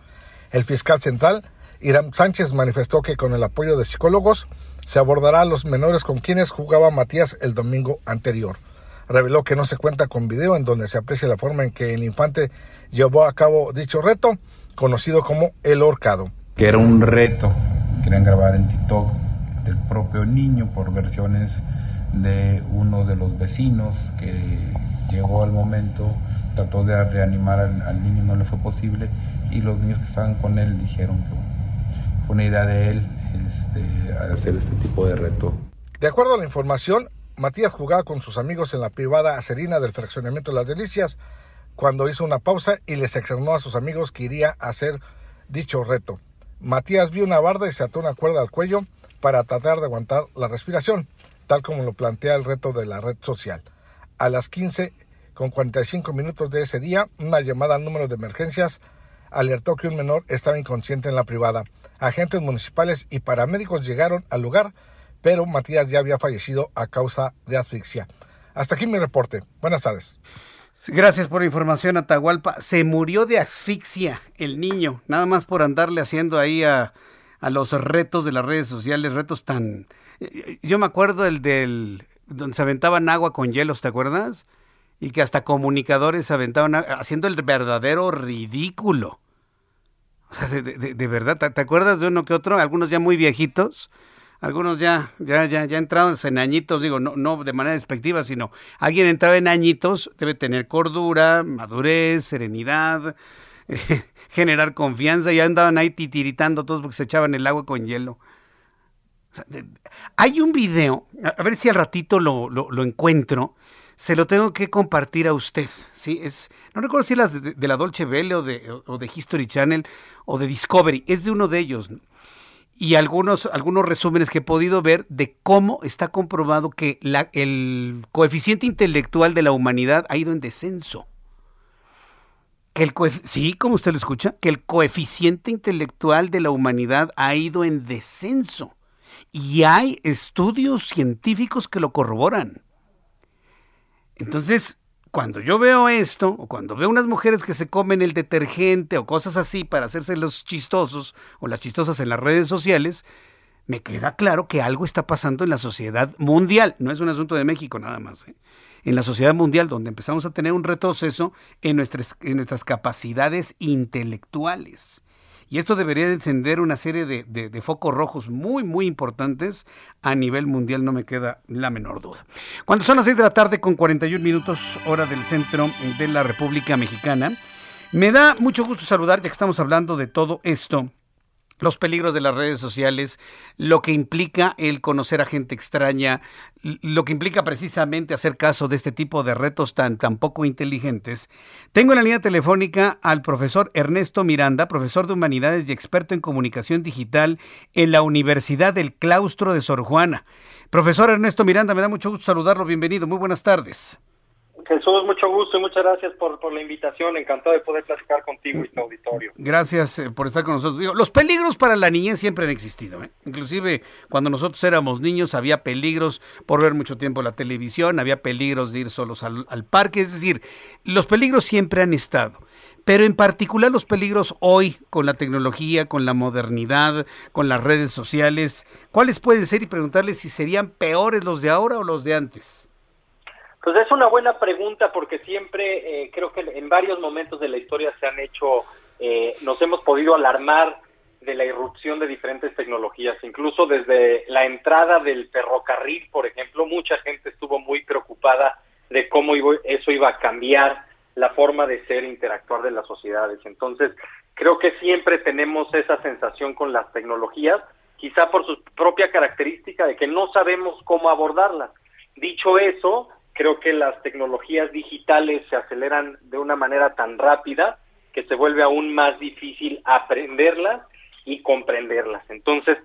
El fiscal central, Irán Sánchez, manifestó que con el apoyo de psicólogos se abordará a los menores con quienes jugaba Matías el domingo anterior. Reveló que no se cuenta con video en donde se aprecia la forma en que el infante llevó a cabo dicho reto conocido como El Horcado. Que era un reto, querían grabar en TikTok del propio niño por versiones de uno de los vecinos que llegó al momento, trató de reanimar al, niño, no le fue posible y los niños que estaban con él dijeron que fue una idea de él este, hacer este tipo de reto. De acuerdo a la información, Matías jugaba con sus amigos en la privada acerina del fraccionamiento de las Delicias cuando hizo una pausa y les externó a sus amigos que iría a hacer dicho reto. Matías vio una barda y se ató una cuerda al cuello para tratar de aguantar la respiración, tal como lo plantea el reto de la red social. A las 15 con 45 minutos de ese día, una llamada al número de emergencias alertó que un menor estaba inconsciente en la privada. Agentes municipales y paramédicos llegaron al lugar, pero Matías ya había fallecido a causa de asfixia. Hasta aquí mi reporte. Buenas tardes. Gracias por la información, Atahualpa. Se murió de asfixia el niño, nada más por andarle haciendo ahí a, los retos de las redes sociales, retos tan... Yo me acuerdo el del... donde se aventaban agua con hielos, ¿te acuerdas? Y que hasta comunicadores se aventaban haciendo el verdadero ridículo. O sea, de, de verdad, ¿te acuerdas de uno que otro? Algunos ya muy viejitos algunos ya, ya, ya, ya entraron en añitos, digo, no, no de manera despectiva, sino alguien entrado en añitos debe tener cordura, madurez, serenidad, <laughs> generar confianza, y andaban ahí titiritando todos porque se echaban el agua con hielo. hay un video, a ver si al ratito lo, lo, encuentro, se lo tengo que compartir a usted. ¿sí? Es, no recuerdo si de, de, la Dolce Vele o de, o de History Channel o de Discovery, es de uno de ellos y algunos, algunos resúmenes que he podido ver de cómo está comprobado que el coeficiente intelectual de la humanidad ha ido en descenso. Que el sí, como usted lo escucha, que el coeficiente intelectual de la humanidad ha ido en descenso. Y hay estudios científicos que lo corroboran. Entonces, cuando yo veo esto, o cuando veo unas mujeres que se comen el detergente o cosas así para hacerse los chistosos o las chistosas en las redes sociales, me queda claro que algo está pasando en la sociedad mundial. No es un asunto de México nada más. ¿eh? En la sociedad mundial, donde empezamos a tener un retroceso en nuestras, en nuestras capacidades intelectuales. Y esto debería encender una serie de, focos rojos muy, muy importantes a nivel mundial, no me queda la menor duda. Cuando son las 6 de la tarde con 41 minutos, hora del centro de la República Mexicana, me da mucho gusto saludar, ya que estamos hablando de todo esto los peligros de las redes sociales, lo que implica el conocer a gente extraña, lo que implica precisamente hacer caso de este tipo de retos tan, tan poco inteligentes. Tengo en la línea telefónica al profesor Ernesto Miranda, profesor de Humanidades y experto en comunicación digital en la Universidad del Claustro de Sor Juana. Profesor Ernesto Miranda, me da mucho gusto saludarlo. Bienvenido. Muy buenas tardes. Jesús, mucho gusto y muchas gracias por, la invitación. Encantado de poder platicar contigo y tu auditorio. Gracias eh, por estar con nosotros. los peligros para la niñez siempre han existido. ¿eh? Inclusive cuando nosotros éramos niños había peligros por ver mucho tiempo la televisión, había peligros de ir solos al, al parque. Es decir, los peligros siempre han estado pero en particular los peligros hoy con la tecnología, con la modernidad, con las redes sociales, ¿cuáles pueden ser y preguntarles si serían peores los de ahora o los de antes? Pues es una buena pregunta porque siempre eh, creo que en varios momentos de la historia se han hecho, eh, nos hemos podido alarmar de la irrupción de diferentes tecnologías, incluso desde la entrada del ferrocarril, por ejemplo, mucha gente estuvo muy preocupada de cómo eso iba a cambiar la forma de ser e interactuar de las sociedades. Entonces, creo que siempre tenemos esa sensación con las tecnologías, quizá por su propia característica de que no sabemos cómo abordarlas. Dicho eso, creo que las tecnologías digitales se aceleran de una manera tan rápida que se vuelve aún más difícil aprenderlas y comprenderlas. Entonces,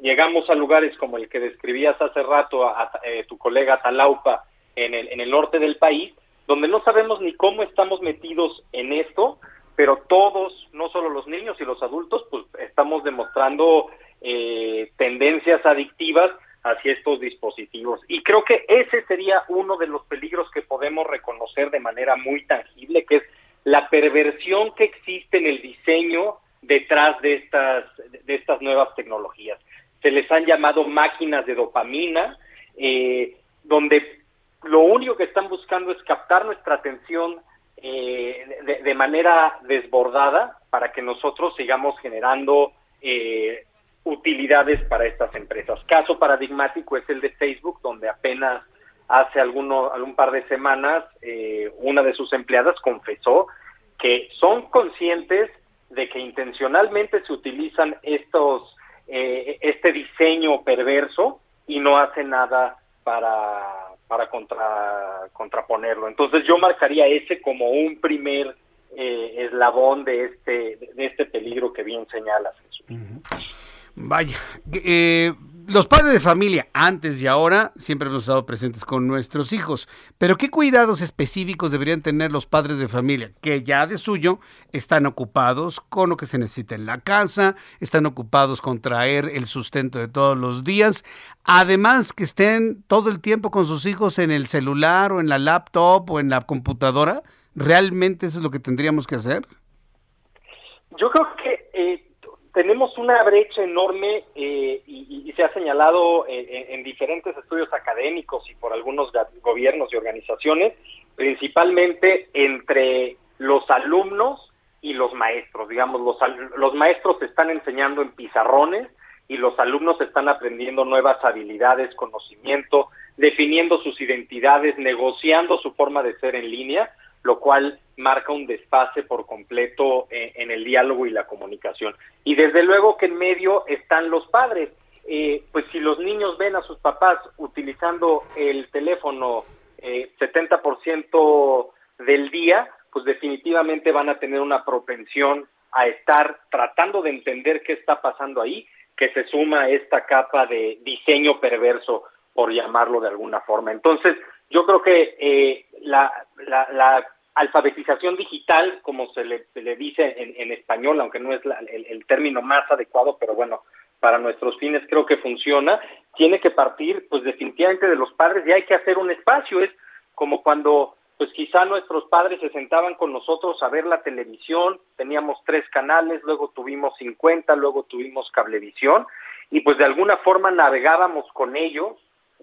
llegamos a lugares como el que describías hace rato a, eh, tu colega Talaupa en el, en el norte del país, donde no sabemos ni cómo estamos metidos en esto, pero todos, no solo los niños y los adultos, pues estamos demostrando eh, tendencias adictivas hacia estos dispositivos. Y creo que ese sería uno de los peligros que podemos reconocer de manera muy tangible, que es la perversión que existe en el diseño detrás de estas, de estas nuevas tecnologías. Se les han llamado máquinas de dopamina, eh, donde lo único que están buscando es captar nuestra atención eh, de, manera desbordada para que nosotros sigamos generando eh, utilidades para estas empresas. Caso paradigmático es el de Facebook, donde apenas hace alguno, algún par de semanas eh, una de sus empleadas confesó que son conscientes de que intencionalmente se utilizan estos este diseño perverso y no hacen nada para para contra, contraponerlo. Entonces yo marcaría ese como un primer eh, eslabón de este, de este peligro que bien señalas. Vaya, eh, los padres de familia, antes y ahora, siempre hemos estado presentes con nuestros hijos, pero ¿qué cuidados específicos deberían tener los padres de familia que ya de suyo están ocupados con lo que se necesita en la casa, están ocupados con traer el sustento de todos los días, además que estén todo el tiempo con sus hijos en el celular o en la laptop o en la computadora? ¿Realmente eso es lo que tendríamos que hacer? Yo creo que tenemos una brecha enorme eh, y, se ha señalado eh, en, diferentes estudios académicos y por algunos gobiernos y organizaciones, principalmente entre los alumnos y los maestros. Digamos, los, los maestros están enseñando en pizarrones y los alumnos están aprendiendo nuevas habilidades, conocimiento, definiendo sus identidades, negociando su forma de ser en línea, lo cual marca un desfase por completo eh, en, el diálogo y la comunicación. Y desde luego que en medio están los padres. Eh, pues si los niños ven a sus papás utilizando el teléfono eh, 70% del día, pues definitivamente van a tener una propensión a estar tratando de entender qué está pasando ahí, que se suma esta capa de diseño perverso, por llamarlo de alguna forma. Entonces, yo creo que eh, la, alfabetización digital, como se le, le dice en, español, aunque no es el, término más adecuado, pero bueno, para nuestros fines creo que funciona, tiene que partir pues definitivamente de los padres y hay que hacer un espacio, es como cuando pues quizá nuestros padres se sentaban con nosotros a ver la televisión, teníamos tres canales, luego tuvimos 50, luego tuvimos cablevisión y pues de alguna forma navegábamos con ellos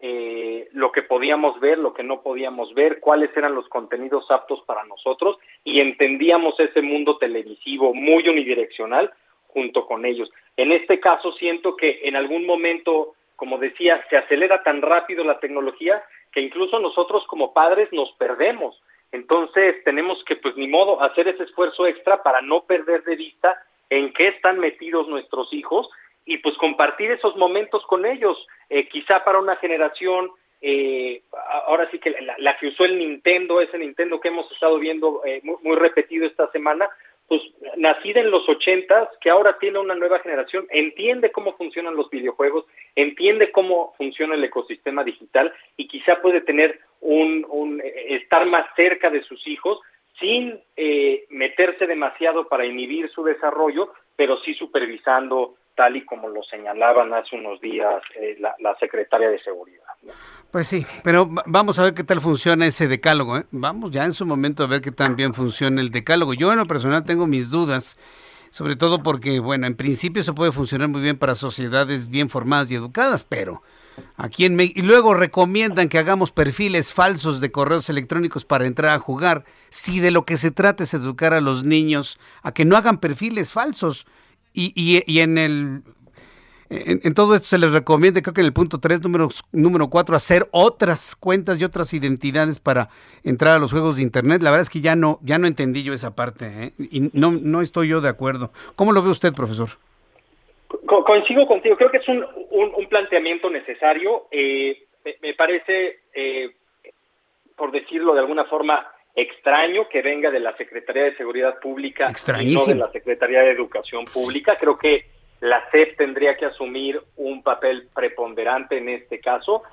eh, lo que podíamos ver, lo que no podíamos ver, cuáles eran los contenidos aptos para nosotros y entendíamos ese mundo televisivo muy unidireccional junto con ellos. En este caso siento que en algún momento, como decía, se acelera tan rápido la tecnología que incluso nosotros como padres nos perdemos. Entonces tenemos que, pues ni modo, hacer ese esfuerzo extra para no perder de vista en qué están metidos nuestros hijos y pues compartir esos momentos con ellos. Eh, quizá para una generación, eh, ahora sí que la, que usó el Nintendo, ese Nintendo que hemos estado viendo eh, muy, repetido esta semana, pues nacida en los ochentas, que ahora tiene una nueva generación, entiende cómo funcionan los videojuegos, entiende cómo funciona el ecosistema digital y quizá puede tener un, un estar más cerca de sus hijos sin meterse demasiado para inhibir su desarrollo, pero sí supervisando tal y como lo señalaban hace unos días eh, la, secretaria de Seguridad. Pues sí, pero vamos a ver qué tal funciona ese decálogo. ¿eh? Vamos ya en su momento a ver qué tan bien funciona el decálogo. Yo en lo personal tengo mis dudas, sobre todo porque, bueno, en principio se puede funcionar muy bien para sociedades bien formadas y educadas, pero aquí en y luego recomiendan que hagamos perfiles falsos de correos electrónicos para entrar a jugar. Si de lo que se trata es educar a los niños a que no hagan perfiles falsos, y, y, en el en, todo esto se les recomienda, creo que en el punto 3, número, número 4, hacer otras cuentas y otras identidades para entrar a los juegos de Internet. La verdad es que ya no, ya no entendí yo esa parte ¿eh? y no, no estoy yo de acuerdo. ¿Cómo lo ve usted, profesor? coincido contigo, creo que es un, un, planteamiento necesario. Eh, me, parece, eh, por decirlo de alguna forma, extraño que venga de la Secretaría de Seguridad Pública y no de la Secretaría de Educación Pública. Creo que la SEP tendría que asumir un papel preponderante en este caso.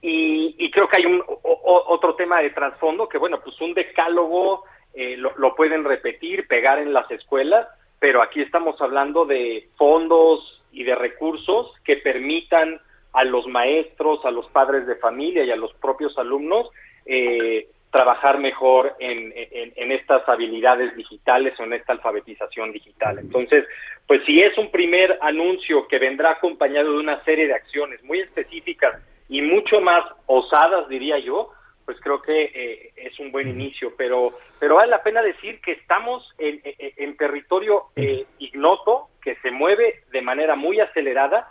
Y, creo que hay un otro tema de trasfondo que, bueno, pues un decálogo eh, lo, lo pueden repetir, pegar en las escuelas, pero aquí estamos hablando de fondos y de recursos que permitan a los maestros, a los padres de familia y a los propios alumnos eh, trabajar mejor en, en, estas habilidades digitales o en esta alfabetización digital. Entonces, pues si es un primer anuncio que vendrá acompañado de una serie de acciones muy específicas y mucho más osadas, diría yo, pues creo que eh, es un buen inicio, pero pero vale la pena decir que estamos en, en, territorio eh, ignoto, que se mueve de manera muy acelerada.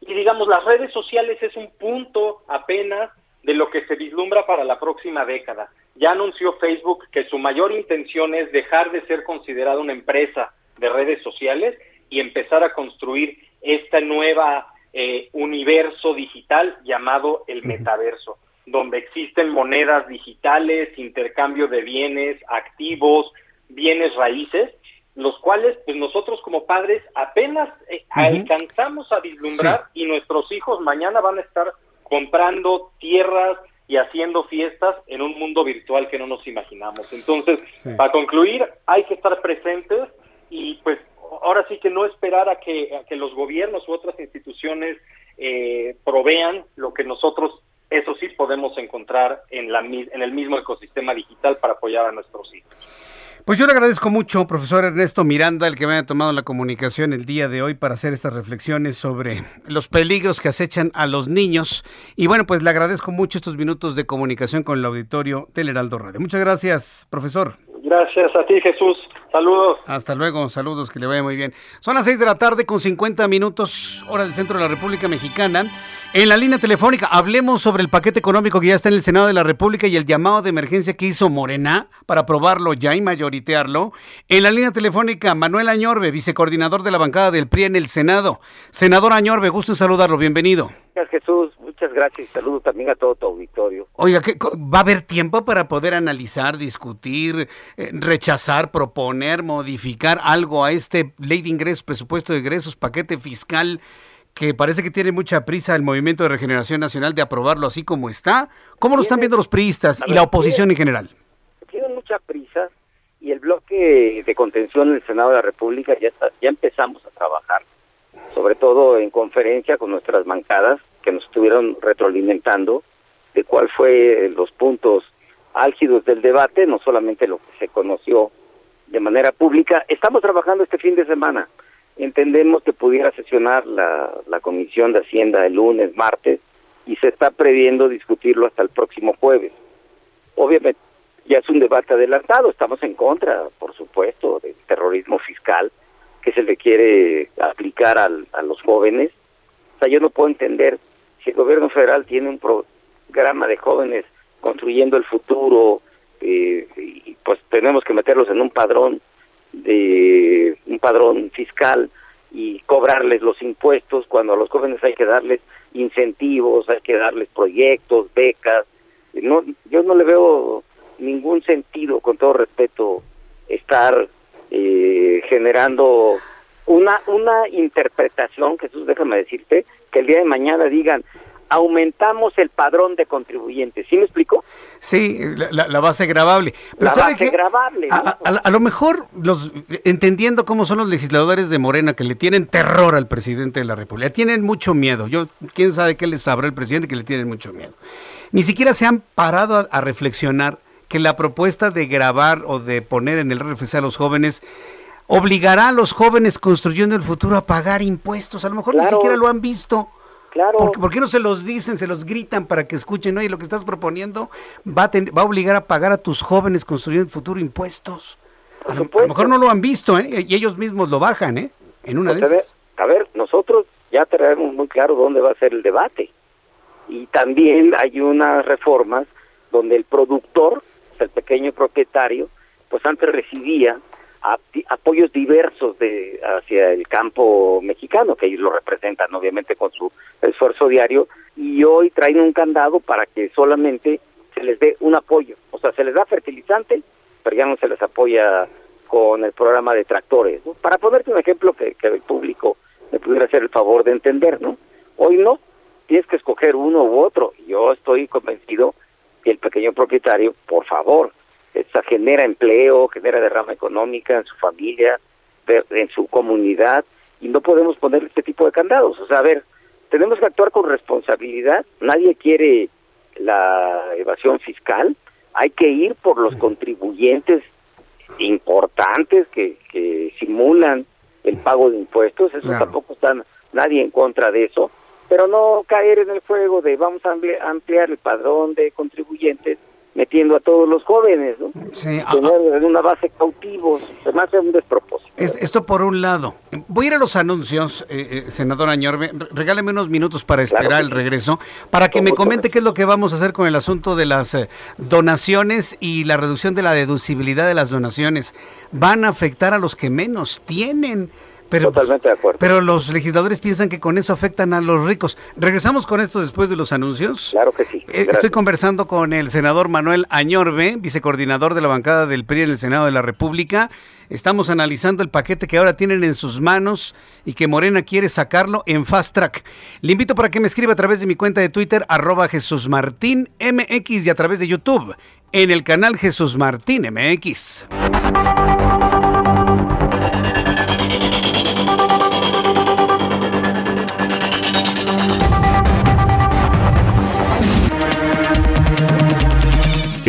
Y digamos las redes sociales es un punto apenas de lo que se vislumbra para la próxima década. Ya anunció Facebook que su mayor intención es dejar de ser considerada una empresa de redes sociales y empezar a construir esta nueva eh, universo digital llamado el metaverso donde existen monedas digitales, intercambio de bienes, activos, bienes raíces, los cuales pues nosotros como padres apenas eh, alcanzamos a vislumbrar y nuestros hijos mañana van a estar comprando tierras y haciendo fiestas en un mundo virtual que no nos imaginamos. Entonces, para concluir, hay que estar presentes y pues ahora sí que no esperar a que, a que los gobiernos u otras instituciones eh, provean lo que nosotros eso sí podemos encontrar en, la, en el mismo ecosistema digital para apoyar a nuestros hijos. Pues yo le agradezco mucho, profesor Ernesto Miranda, el que me haya tomado la comunicación el día de hoy para hacer estas reflexiones sobre los peligros que acechan a los niños. Y bueno, pues le agradezco mucho estos minutos de comunicación con el auditorio del Heraldo Radio. Muchas gracias, profesor. Gracias a ti, Jesús. Saludos. Hasta luego, saludos, que le vaya muy bien. Son las 6 de la tarde con 50 minutos, hora del centro de la República Mexicana. En la línea telefónica, hablemos sobre el paquete económico que ya está en el Senado de la República y el llamado de emergencia que hizo Morena para aprobarlo ya y mayoritearlo. En la línea telefónica, Manuel Añorbe, vicecoordinador de la bancada del PRI en el Senado. Senador Añorbe, gusto en saludarlo, bienvenido. Gracias Jesús, muchas gracias. Saludo también a todo tu auditorio. Oiga, ¿va a haber tiempo para poder analizar, discutir, eh, rechazar, proponer, modificar algo a este ley de ingresos, presupuesto de ingresos, paquete fiscal? que parece que tiene mucha prisa el Movimiento de Regeneración Nacional de aprobarlo así como está. ¿Cómo lo están viendo los priistas y la oposición en general? Tienen mucha prisa y el bloque de contención en el Senado de la República ya, ya empezamos a trabajar, sobre todo en conferencia con nuestras bancadas que nos estuvieron retroalimentando de cuál fue los puntos álgidos del debate, no solamente lo que se conoció de manera pública. Estamos trabajando este fin de semana entendemos que pudiera sesionar la, la Comisión de Hacienda el lunes, martes, y se está previendo discutirlo hasta el próximo jueves. Obviamente, ya es un debate adelantado, estamos en contra, por supuesto, del terrorismo fiscal que se le quiere aplicar al, a los jóvenes. O sea, yo no puedo entender si el gobierno federal tiene un programa de jóvenes construyendo el futuro, eh, y pues tenemos que meterlos en un padrón de un padrón fiscal y cobrarles los impuestos cuando a los jóvenes hay que darles incentivos, hay que darles proyectos, becas. No, yo no le veo ningún sentido, con todo respeto, estar eh, generando una una interpretación, Jesús, déjame decirte, que el día de mañana digan, aumentamos el padrón de contribuyentes. ¿Sí me explico? Sí, la, base grabable. la base grabable. A, lo mejor, los entendiendo cómo son los legisladores de Morena que le tienen terror al presidente de la República, tienen mucho miedo. Yo, quién sabe qué les sabrá el presidente que le tienen mucho miedo. Ni siquiera se han parado a, reflexionar que la propuesta de grabar o de poner en el RFC a los jóvenes obligará a los jóvenes construyendo el futuro a pagar impuestos. A lo mejor ni siquiera lo han visto. Claro. ¿Por, qué no se los dicen, se los gritan para que escuchen? Oye, lo que estás proponiendo va a, va a obligar a pagar a tus jóvenes construyendo el futuro impuestos. A lo, mejor no lo han visto, ¿eh? Y ellos mismos lo bajan, ¿eh? En una pues de esas. A ver, nosotros ya tenemos muy claro dónde va a ser el debate. Y también hay unas reformas donde el productor, el pequeño propietario, pues antes recibía apoyos diversos de hacia el campo mexicano, que ellos lo representan obviamente con su esfuerzo diario, y hoy traen un candado para que solamente se les dé un apoyo. O sea, se les da fertilizante, pero ya no se les apoya con el programa de tractores. Para ponerte un ejemplo que, que el público me pudiera hacer el favor de entender, ¿no? Hoy no, tienes que escoger uno u otro. Yo estoy convencido que el pequeño propietario, por favor, esa genera empleo, genera derrama económica en su familia, en su comunidad, y no podemos poner este tipo de candados. O sea, a ver, tenemos que actuar con responsabilidad. Nadie quiere la evasión fiscal. Hay que ir por los contribuyentes importantes que, que simulan el pago de impuestos. Eso tampoco está nadie en contra de eso. Pero no caer en el juego de vamos a ampliar el padrón de contribuyentes metiendo a todos los jóvenes, ¿no? Sí, ah, Tener en una base cautivos, además es un despropósito. esto por un lado. Voy a ir a los anuncios, eh, eh, senador Añorbe. Regáleme unos minutos para esperar el regreso, para que me comente qué es lo que vamos a hacer con el asunto de las eh, donaciones y la reducción de la deducibilidad de las donaciones. Van a afectar a los que menos tienen. Pero, Totalmente de acuerdo. Pero los legisladores piensan que con eso afectan a los ricos. Regresamos con esto después de los anuncios. Claro que sí. Eh, estoy conversando con el senador Manuel Añorbe, vicecoordinador de la bancada del PRI en el Senado de la República. Estamos analizando el paquete que ahora tienen en sus manos y que Morena quiere sacarlo en fast track. Le invito para que me escriba a través de mi cuenta de Twitter, arroba Jesús Martín MX y a través de YouTube en el canal Jesús Martín MX.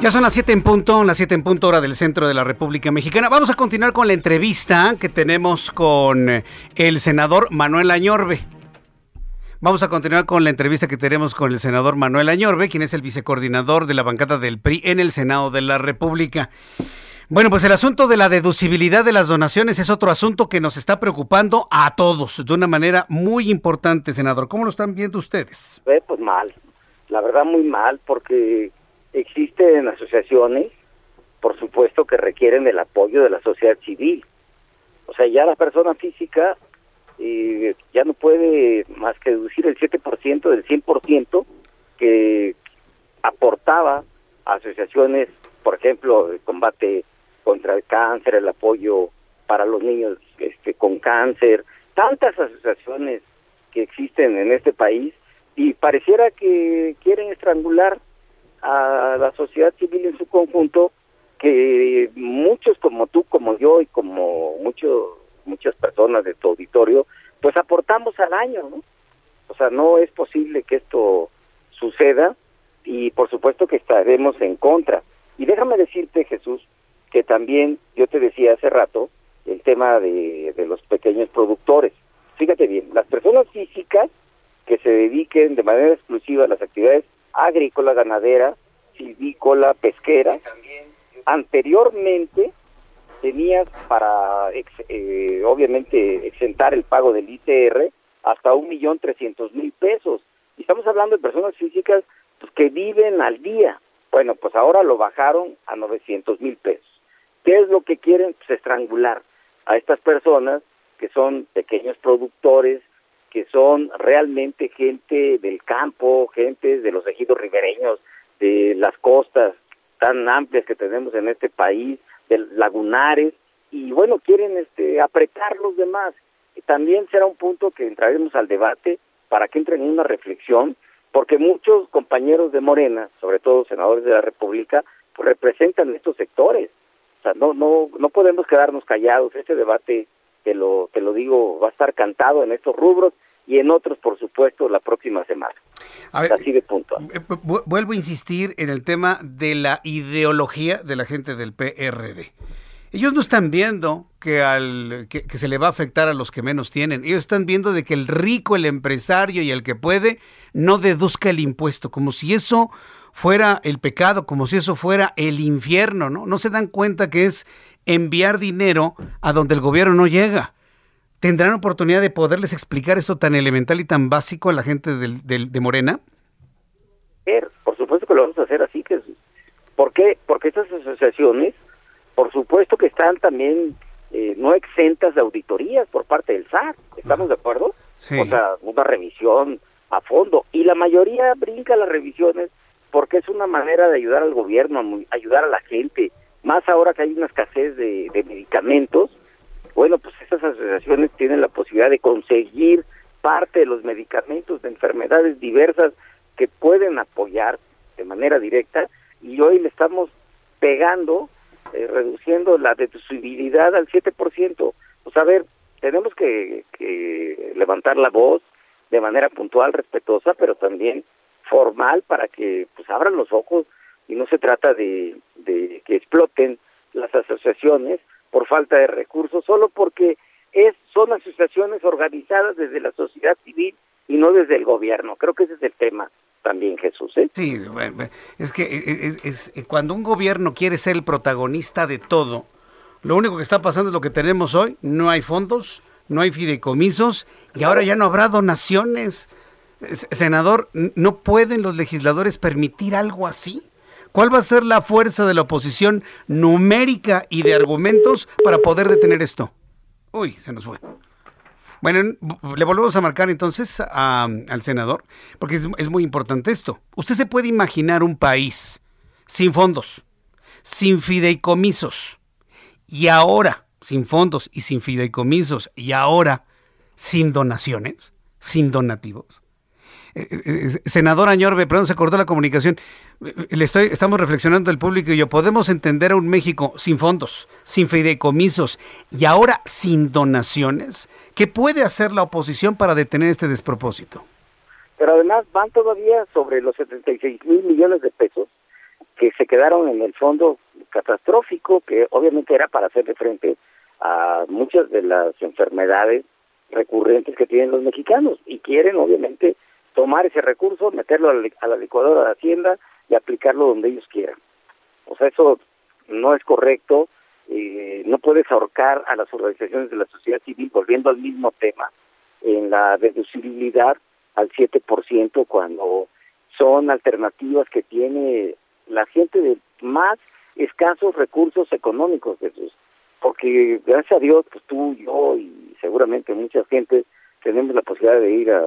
Ya son las 7 en punto, las 7 en punto hora del centro de la República Mexicana. Vamos a continuar con la entrevista que tenemos con el senador Manuel Añorbe. Vamos a continuar con la entrevista que tenemos con el senador Manuel Añorbe, quien es el vicecoordinador de la bancada del PRI en el Senado de la República. Bueno, pues el asunto de la deducibilidad de las donaciones es otro asunto que nos está preocupando a todos de una manera muy importante, senador. ¿Cómo lo están viendo ustedes? Eh, pues mal, la verdad muy mal, porque Existen asociaciones, por supuesto, que requieren el apoyo de la sociedad civil. O sea, ya la persona física eh, ya no puede más que deducir el 7% del 100% que aportaba a asociaciones, por ejemplo, el combate contra el cáncer, el apoyo para los niños este, con cáncer, tantas asociaciones que existen en este país y pareciera que quieren estrangular a la sociedad civil en su conjunto que muchos como tú, como yo y como muchos muchas personas de tu auditorio, pues aportamos al año, ¿no? O sea, no es posible que esto suceda y por supuesto que estaremos en contra. Y déjame decirte, Jesús, que también yo te decía hace rato el tema de, de los pequeños productores. Fíjate bien, las personas físicas que se dediquen de manera exclusiva a las actividades agrícola, ganadera, silvícola, pesquera. Anteriormente tenías para, eh, obviamente, exentar el pago del ITR hasta un millón trescientos mil pesos. Y estamos hablando de personas físicas pues, que viven al día. Bueno, pues ahora lo bajaron a 900 mil pesos. ¿Qué es lo que quieren? Pues estrangular a estas personas que son pequeños productores, que son realmente gente del campo, gente de los ejidos ribereños, de las costas tan amplias que tenemos en este país, de lagunares, y bueno, quieren este, apretar los demás. También será un punto que entraremos al debate para que entren en una reflexión, porque muchos compañeros de Morena, sobre todo senadores de la República, pues representan estos sectores. O sea, no, no, no podemos quedarnos callados. Este debate te lo, te lo digo, va a estar cantado en estos rubros y en otros, por supuesto, la próxima semana. Así de punto. Eh, vuelvo a insistir en el tema de la ideología de la gente del PRD. Ellos no están viendo que, al, que, se le va a afectar a los que menos tienen. Ellos están viendo de que el rico, el empresario y el que puede no deduzca el impuesto, como si eso fuera el pecado, como si eso fuera el infierno, ¿no? No se dan cuenta que es enviar dinero a donde el gobierno no llega. ¿Tendrán oportunidad de poderles explicar esto tan elemental y tan básico a la gente del, de Morena? Por supuesto que lo vamos a hacer así. que ¿Por qué? Porque estas asociaciones por supuesto que están también eh, no exentas de auditorías por parte del SAT, ¿estamos de acuerdo? O sea, una revisión a fondo. Y la mayoría brinca las revisiones porque es una manera de ayudar al gobierno, ayudar a la gente. Más ahora que hay una escasez de, medicamentos, bueno, pues estas asociaciones tienen la posibilidad de conseguir parte de los medicamentos de enfermedades diversas que pueden apoyar de manera directa y hoy le estamos pegando eh, reduciendo la deducibilidad al 7%. Pues a ver, tenemos que, levantar la voz de manera puntual, respetuosa, pero también formal para que pues abran los ojos y no se trata de, de que exploten las asociaciones por falta de recursos, solo porque es son asociaciones organizadas desde la sociedad civil y no desde el gobierno. Creo que ese es el tema también Jesús. ¿eh? Sí, es que es, cuando un gobierno quiere ser el protagonista de todo, lo único que está pasando es lo que tenemos hoy, no hay fondos, no hay fideicomisos y ahora ya no habrá donaciones. Senador, ¿no pueden los legisladores permitir algo así? ¿Cuál va a ser la fuerza de la oposición numérica y de argumentos para poder detener esto? Uy, se nos fue. Bueno, le volvemos a marcar entonces al senador, porque es, muy importante esto. Usted se puede imaginar un país sin fondos, sin fideicomisos, y ahora sin fondos y sin fideicomisos, y ahora sin donaciones, sin donativos. Eh, eh, eh, senador Añorbe, perdón, se cortó la comunicación. Le estoy, estamos reflexionando el público y yo. Podemos entender a un México sin fondos, sin fideicomisos y ahora sin donaciones. ¿Qué puede hacer la oposición para detener este despropósito? Pero además van todavía sobre los 76 mil millones de pesos que se quedaron en el fondo catastrófico, que obviamente era para hacerle frente a muchas de las enfermedades recurrentes que tienen los mexicanos y quieren obviamente tomar ese recurso, meterlo a la licuadora de Hacienda y aplicarlo donde ellos quieran. O sea, eso no es correcto, eh, no puedes ahorcar a las organizaciones de la sociedad civil, volviendo al mismo tema, en la deducibilidad al 7% cuando son alternativas que tiene la gente de más escasos recursos económicos, Jesús. Porque gracias a Dios, pues tú, yo y seguramente mucha gente tenemos la posibilidad de ir a,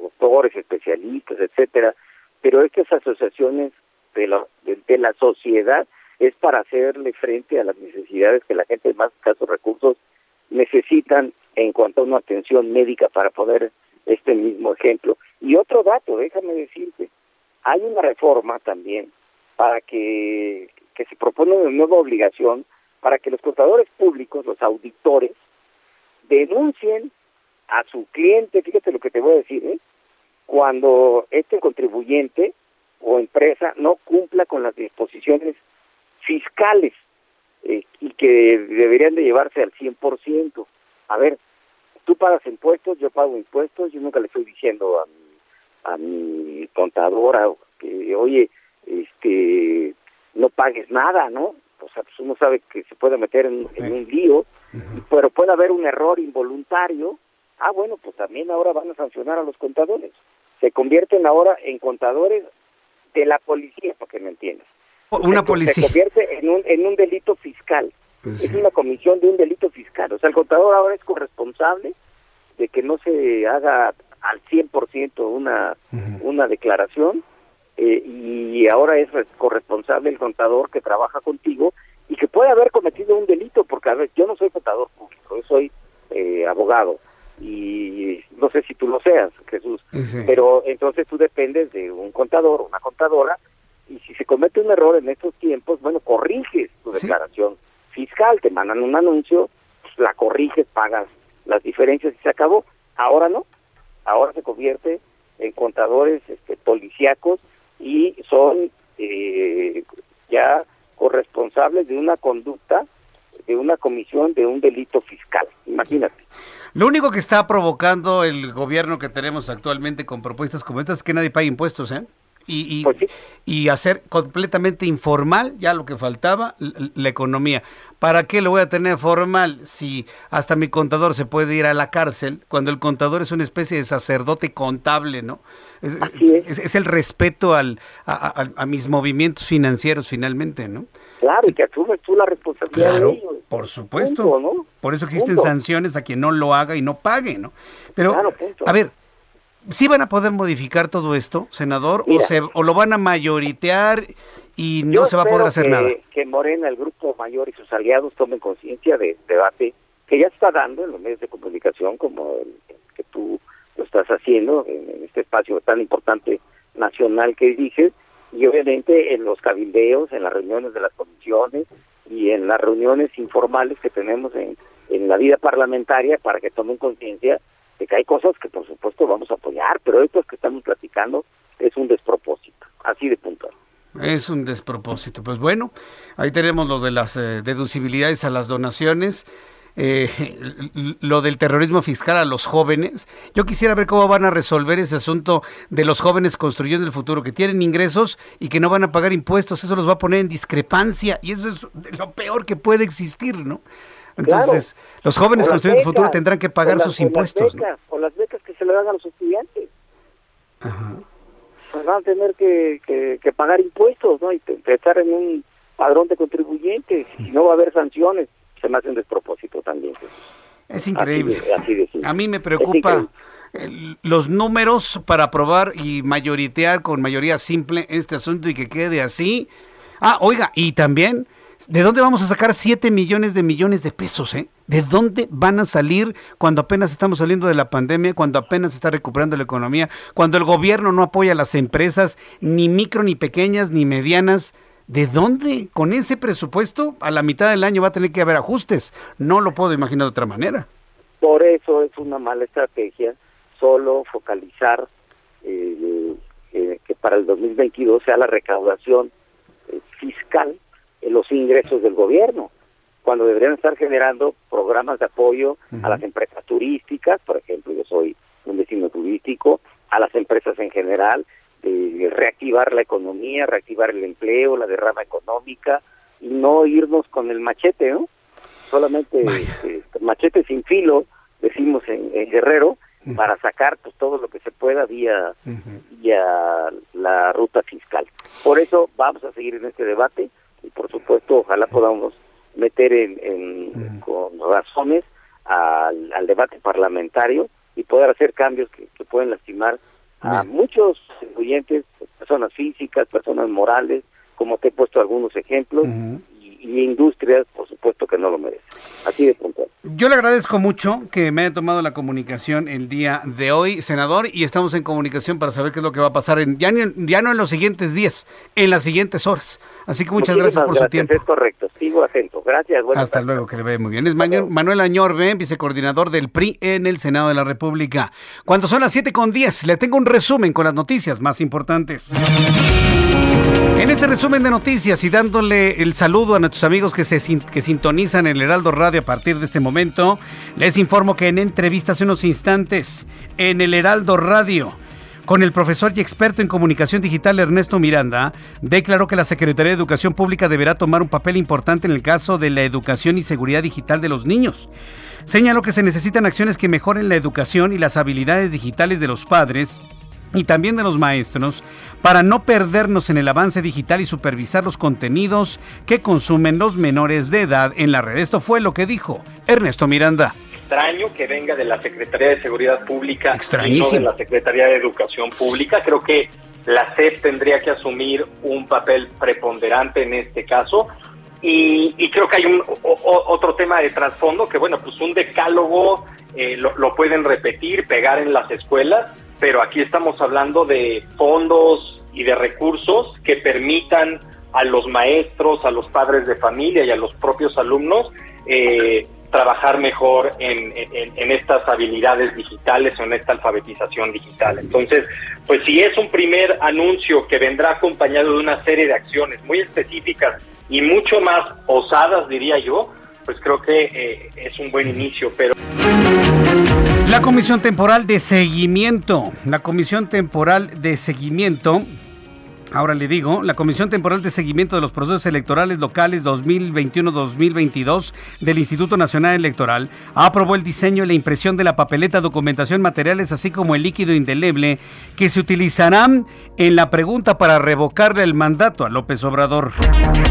doctores, especialistas, etcétera, pero estas asociaciones de la, de, la sociedad es para hacerle frente a las necesidades que la gente de más escasos recursos necesitan en cuanto a una atención médica para poder este mismo ejemplo. Y otro dato, déjame decirte, hay una reforma también para que, que se propone una nueva obligación para que los contadores públicos, los auditores, denuncien a su cliente, fíjate lo que te voy a decir, ¿eh? cuando este contribuyente o empresa no cumpla con las disposiciones fiscales eh, y que deberían de llevarse al 100%. A ver, tú pagas impuestos, yo pago impuestos, yo nunca le estoy diciendo a mi, a mi contadora que, oye, este, no pagues nada, ¿no? O sea, pues uno sabe que se puede meter en, en un lío, pero puede haber un error involuntario Ah, bueno, pues también ahora van a sancionar a los contadores. Se convierten ahora en contadores de la policía, para que me entiendas. Una policía. Se <laughs> convierte en un, en un delito fiscal. Es una comisión de un delito fiscal. O sea, el contador ahora es corresponsable de que no se haga al 100% una, una declaración eh, y ahora es corresponsable el contador que trabaja contigo y que puede haber cometido un delito, porque a ver, yo no soy contador público, yo soy eh, abogado, y no sé si tú lo seas, Jesús, pero entonces tú dependes de un contador, una contadora, y si se comete un error en estos tiempos, bueno, corriges tu declaración fiscal, te mandan un anuncio, pues, la corriges, pagas las diferencias y se acabó. Ahora no, ahora se convierte en contadores este, policíacos y son eh, ya corresponsables de una conducta de una comisión de un delito fiscal. Imagínate. Lo único que está provocando el gobierno que tenemos actualmente con propuestas como estas es que nadie pague impuestos, ¿eh? Y, y, Pues y hacer completamente informal, ya lo que faltaba, la economía. ¿Para qué lo voy a tener formal si hasta mi contador se puede ir a la cárcel cuando el contador es una especie de sacerdote contable, ¿no? Es, es- es el respeto al, a, a- a mis movimientos financieros finalmente, ¿no? Claro, y que asumes tú la responsabilidad Claro, de por supuesto. Punto, ¿no? Por eso existen Punto. sanciones a quien no lo haga y no pague, ¿no? Pero, Claro, a ver, ¿sí van a poder modificar todo esto, senador? O, se, ¿O lo van a mayoritear y no se va a poder hacer que- nada? Que Morena, el grupo mayor y sus aliados tomen conciencia del debate que ya está dando en los medios de comunicación, como el, el que tú lo estás haciendo en, en este espacio tan importante nacional que dices, y obviamente en los cabildeos, en las reuniones de las comisiones y en las reuniones informales que tenemos en, en la vida parlamentaria para que tomen conciencia de que hay cosas que por supuesto vamos a apoyar, pero esto que estamos platicando es un despropósito, así de puntual. Es un despropósito. Pues bueno, ahí tenemos lo de las eh, deducibilidades a las donaciones. Eh, lo del terrorismo fiscal a los jóvenes. Yo quisiera ver cómo van a resolver ese asunto de los jóvenes construyendo el futuro, que tienen ingresos y que no van a pagar impuestos. Eso los va a poner en discrepancia y eso es lo peor que puede existir, ¿no? Entonces, Claro. los jóvenes las construyendo el futuro tendrán que pagar las- sus las impuestos. ¿no? becas, O las becas que se le dan a los estudiantes. Pues van a tener que, que, que pagar impuestos, ¿no? Y te- te estar en un padrón de contribuyentes. Y no va a haber sanciones. Se me hace un despropósito también. Es increíble. Así de- así de simple. A mí me preocupa los números para aprobar y mayoritear con mayoría simple este asunto y que quede así. Ah, oiga, y también, ¿de dónde vamos a sacar 7 millones de millones de pesos? Eh? ¿De dónde van a salir cuando apenas estamos saliendo de la pandemia, cuando apenas se está recuperando la economía, cuando el gobierno no apoya a las empresas, ni micro, ni pequeñas, ni medianas? ¿De dónde? Con ese presupuesto, a la mitad del año va a tener que haber ajustes. No lo puedo imaginar de otra manera. Por eso es una mala estrategia solo focalizar eh, eh, que para el 2022 sea la recaudación eh, fiscal en los ingresos del gobierno, cuando deberían estar generando programas de apoyo a las empresas turísticas, por ejemplo, yo soy un vecino turístico, a las empresas en general, de reactivar la economía, reactivar el empleo, la derrama económica, y no irnos con el machete, ¿no? Solamente eh, machete sin filo, decimos en, en Guerrero, para sacar pues todo lo que se pueda vía, vía la ruta fiscal. Por eso vamos a seguir en este debate y por supuesto ojalá podamos meter en, en- con razones al, al debate parlamentario y poder hacer cambios que, que pueden lastimar a muchos contribuyentes, personas físicas, personas morales, como te he puesto algunos ejemplos, y industrias, por supuesto que no lo merecen. Así de puntual. Yo le agradezco mucho que me haya tomado la comunicación el día de hoy, senador, y estamos en comunicación para saber qué es lo que va a pasar en, ya, ni- ya no en los siguientes días, en las siguientes horas. Así que muchas gracias por su tiempo. Es correcto, sigo atento. Gracias. Hasta luego, que le vaya muy bien. Es Maño- Manuel Añorbe, vicecoordinador del PRI en el Senado de la República. Cuando son las 7 con 10, le tengo un resumen con las noticias más importantes. En este resumen de noticias y dándole el saludo a nuestros amigos que se sintonizan el Heraldo Radio a partir de este momento, les informo que en entrevista hace unos instantes en el Heraldo Radio con el profesor y experto en comunicación digital Ernesto Miranda, declaró que la Secretaría de Educación Pública deberá tomar un papel importante en el caso de la educación y seguridad digital de los niños. Señaló que se necesitan acciones que mejoren la educación y las habilidades digitales de los padres y también de los maestros para no perdernos en el avance digital y supervisar los contenidos que consumen los menores de edad en la red. Esto fue lo que dijo Ernesto Miranda. extraño que venga de la Secretaría de Seguridad Pública y no de la Secretaría de Educación Pública. Creo que la SEP tendría que asumir un papel preponderante en este caso. Y, y creo que hay un o- o- otro tema de trasfondo que, bueno, pues un decálogo eh, lo, lo pueden repetir, pegar en las escuelas, pero aquí estamos hablando de fondos y de recursos que permitan a los maestros, a los padres de familia y a los propios alumnos eh, trabajar mejor en, estas habilidades digitales o en esta alfabetización digital. Entonces, pues si es un primer anuncio que vendrá acompañado de una serie de acciones muy específicas y mucho más osadas, diría yo, pues creo que eh, es un buen inicio, pero... La Comisión Temporal de Seguimiento, la Comisión Temporal de Seguimiento Ahora le digo, la Comisión Temporal de Seguimiento de los Procesos Electorales Locales 2021-2022 del Instituto Nacional Electoral aprobó el diseño y la impresión de la papeleta, documentación, materiales, así como el líquido indeleble que se utilizarán en la pregunta para revocarle el mandato a López Obrador.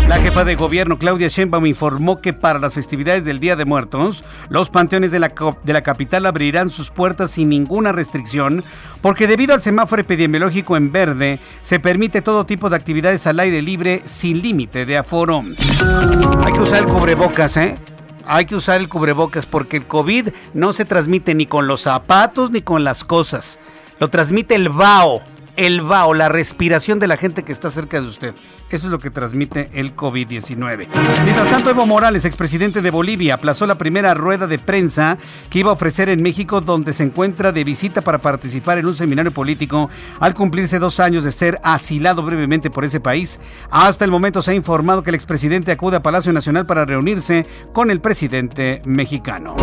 La jefa de gobierno, Claudia Sheinbaum, informó que para las festividades del Día de Muertos, los panteones de la, de la capital abrirán sus puertas sin ninguna restricción, porque debido al semáforo epidemiológico en verde, se permite todo tipo de actividades al aire libre sin límite de aforo. Hay que usar el cubrebocas, ¿eh? Hay que usar el cubrebocas porque el COVID no se transmite ni con los zapatos ni con las cosas. Lo transmite el vaho, el vaho, la respiración de la gente que está cerca de usted. Eso es lo que transmite el COVID-19. Mientras tanto, Evo Morales, expresidente de Bolivia, aplazó la primera rueda de prensa que iba a ofrecer en México, donde se encuentra de visita para participar en un seminario político al cumplirse dos años de ser asilado brevemente por ese país. Hasta el momento se ha informado que el expresidente acude a Palacio Nacional para reunirse con el presidente mexicano.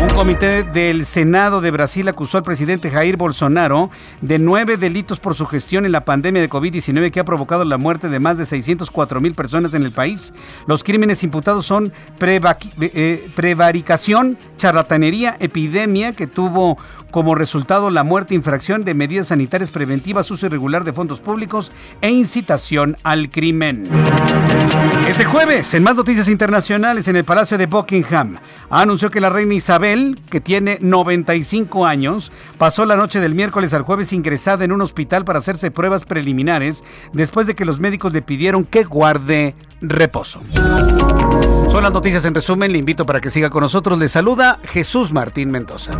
Un comité del Senado de Brasil acusó al presidente Jair Bolsonaro de nueve delitos por su gestión en la pandemia de COVID-19 que ha provocado la muerte de más de 604 mil personas en el país. Los crímenes imputados son eh, prevaricación, charlatanería, epidemia que tuvo como resultado la muerte, infracción de medidas sanitarias preventivas, uso irregular de fondos públicos e incitación al crimen. Este jueves, en más noticias internacionales, en el Palacio de Buckingham, anunció que la reina Isabel, que tiene 95 años, pasó la noche del miércoles al jueves ingresada en un hospital para hacerse pruebas preliminares después de que los médicos le pidieron que guarde reposo. Son las noticias en resumen, le invito para que siga con nosotros. Le saluda Jesús Martín Mendoza.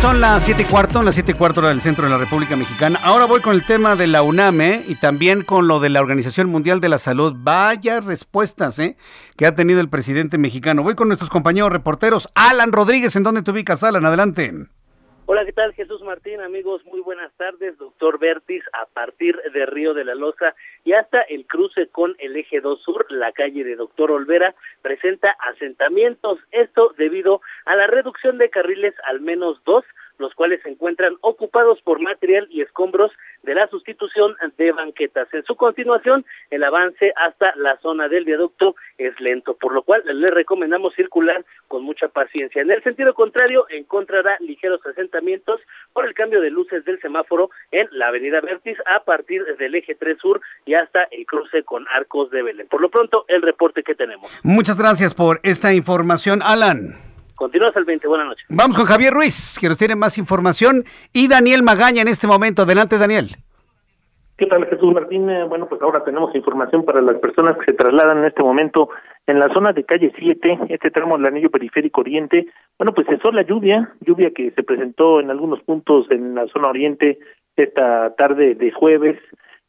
Son las 7 y cuarto, las 7 y cuarto del centro de la República Mexicana. Ahora voy con el tema de la UNAME y también con lo de la Organización Mundial de la Salud. Vaya respuestas ¿eh? que ha tenido el presidente mexicano. Voy con nuestros compañeros reporteros. Alan Rodríguez, ¿en dónde te ubicas, Alan? Adelante. Hola, ¿qué tal? Jesús Martín, amigos, muy buenas tardes. Doctor Vertis, a partir de Río de la Loza y hasta el cruce con el eje 2 sur, la calle de Doctor Olvera, presenta asentamientos. Esto debido a la reducción de carriles al menos dos los cuales se encuentran ocupados por material y escombros de la sustitución de banquetas. En su continuación, el avance hasta la zona del viaducto es lento, por lo cual le recomendamos circular con mucha paciencia. En el sentido contrario, encontrará ligeros asentamientos por el cambio de luces del semáforo en la avenida Vertis a partir del eje 3 sur y hasta el cruce con Arcos de Belén. Por lo pronto, el reporte que tenemos. Muchas gracias por esta información, Alan. Continúas al 20. Buenas noches. Vamos con Javier Ruiz, que nos tiene más información, y Daniel Magaña en este momento. Adelante, Daniel. ¿Qué tal, Jesús Martín? Eh, bueno, pues ahora tenemos información para las personas que se trasladan en este momento en la zona de calle 7, este tramo del anillo periférico oriente. Bueno, pues cesó la lluvia, lluvia que se presentó en algunos puntos en la zona oriente esta tarde de jueves.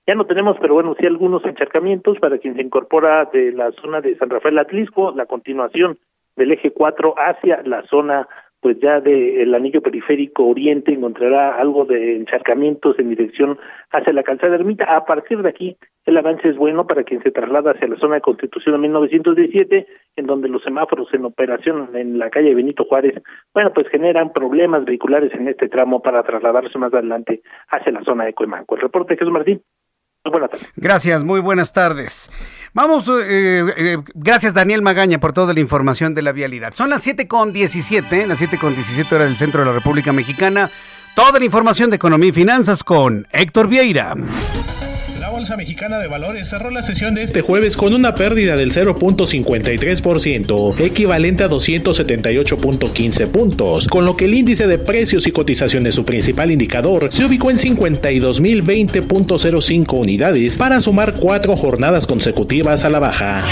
Ya no tenemos, pero bueno, sí algunos encharcamientos para quien se incorpora de la zona de San Rafael Atlisco, la continuación del eje 4 hacia la zona pues ya del anillo periférico oriente encontrará algo de encharcamientos en dirección hacia la calzada ermita. A partir de aquí, el avance es bueno para quien se traslada hacia la zona de Constitución de 1917, en donde los semáforos en operación en la calle Benito Juárez, bueno, pues generan problemas vehiculares en este tramo para trasladarse más adelante hacia la zona de Cuemanco. El reporte Jesús Martín. Buenas tardes. Gracias, muy buenas tardes. Vamos, eh, eh, gracias Daniel Magaña por toda la información de la vialidad. Son las 7 con 17, las 7 con 17 horas del centro de la República Mexicana. Toda la información de economía y finanzas con Héctor Vieira. Bolsa Mexicana de Valores cerró la sesión de este jueves con una pérdida del 0.53%, equivalente a 278.15 puntos, con lo que el índice de precios y cotizaciones, su principal indicador, se ubicó en 52.020.05 unidades para sumar cuatro jornadas consecutivas a la baja.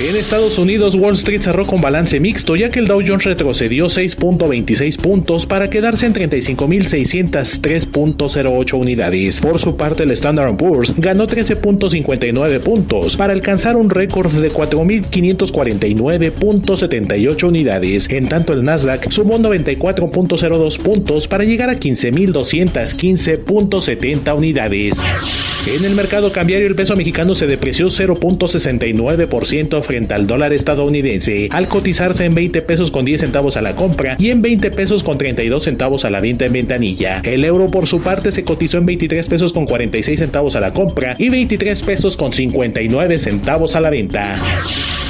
En Estados Unidos, Wall Street cerró con balance mixto, ya que el Dow Jones retrocedió 6.26 puntos para quedarse en 35.603.08 unidades. Por su parte, el Standard Poor's ganó ganó 13.59 puntos para alcanzar un récord de 4.549.78 unidades. En tanto, el Nasdaq sumó 94.02 puntos para llegar a 15.215.70 unidades. En el mercado cambiario el peso mexicano se depreció 0.69% frente al dólar estadounidense, al cotizarse en 20 pesos con 10 centavos a la compra y en 20 pesos con 32 centavos a la venta en ventanilla. El euro por su parte se cotizó en 23 pesos con 46 centavos a la compra y 23 pesos con 59 centavos a la venta.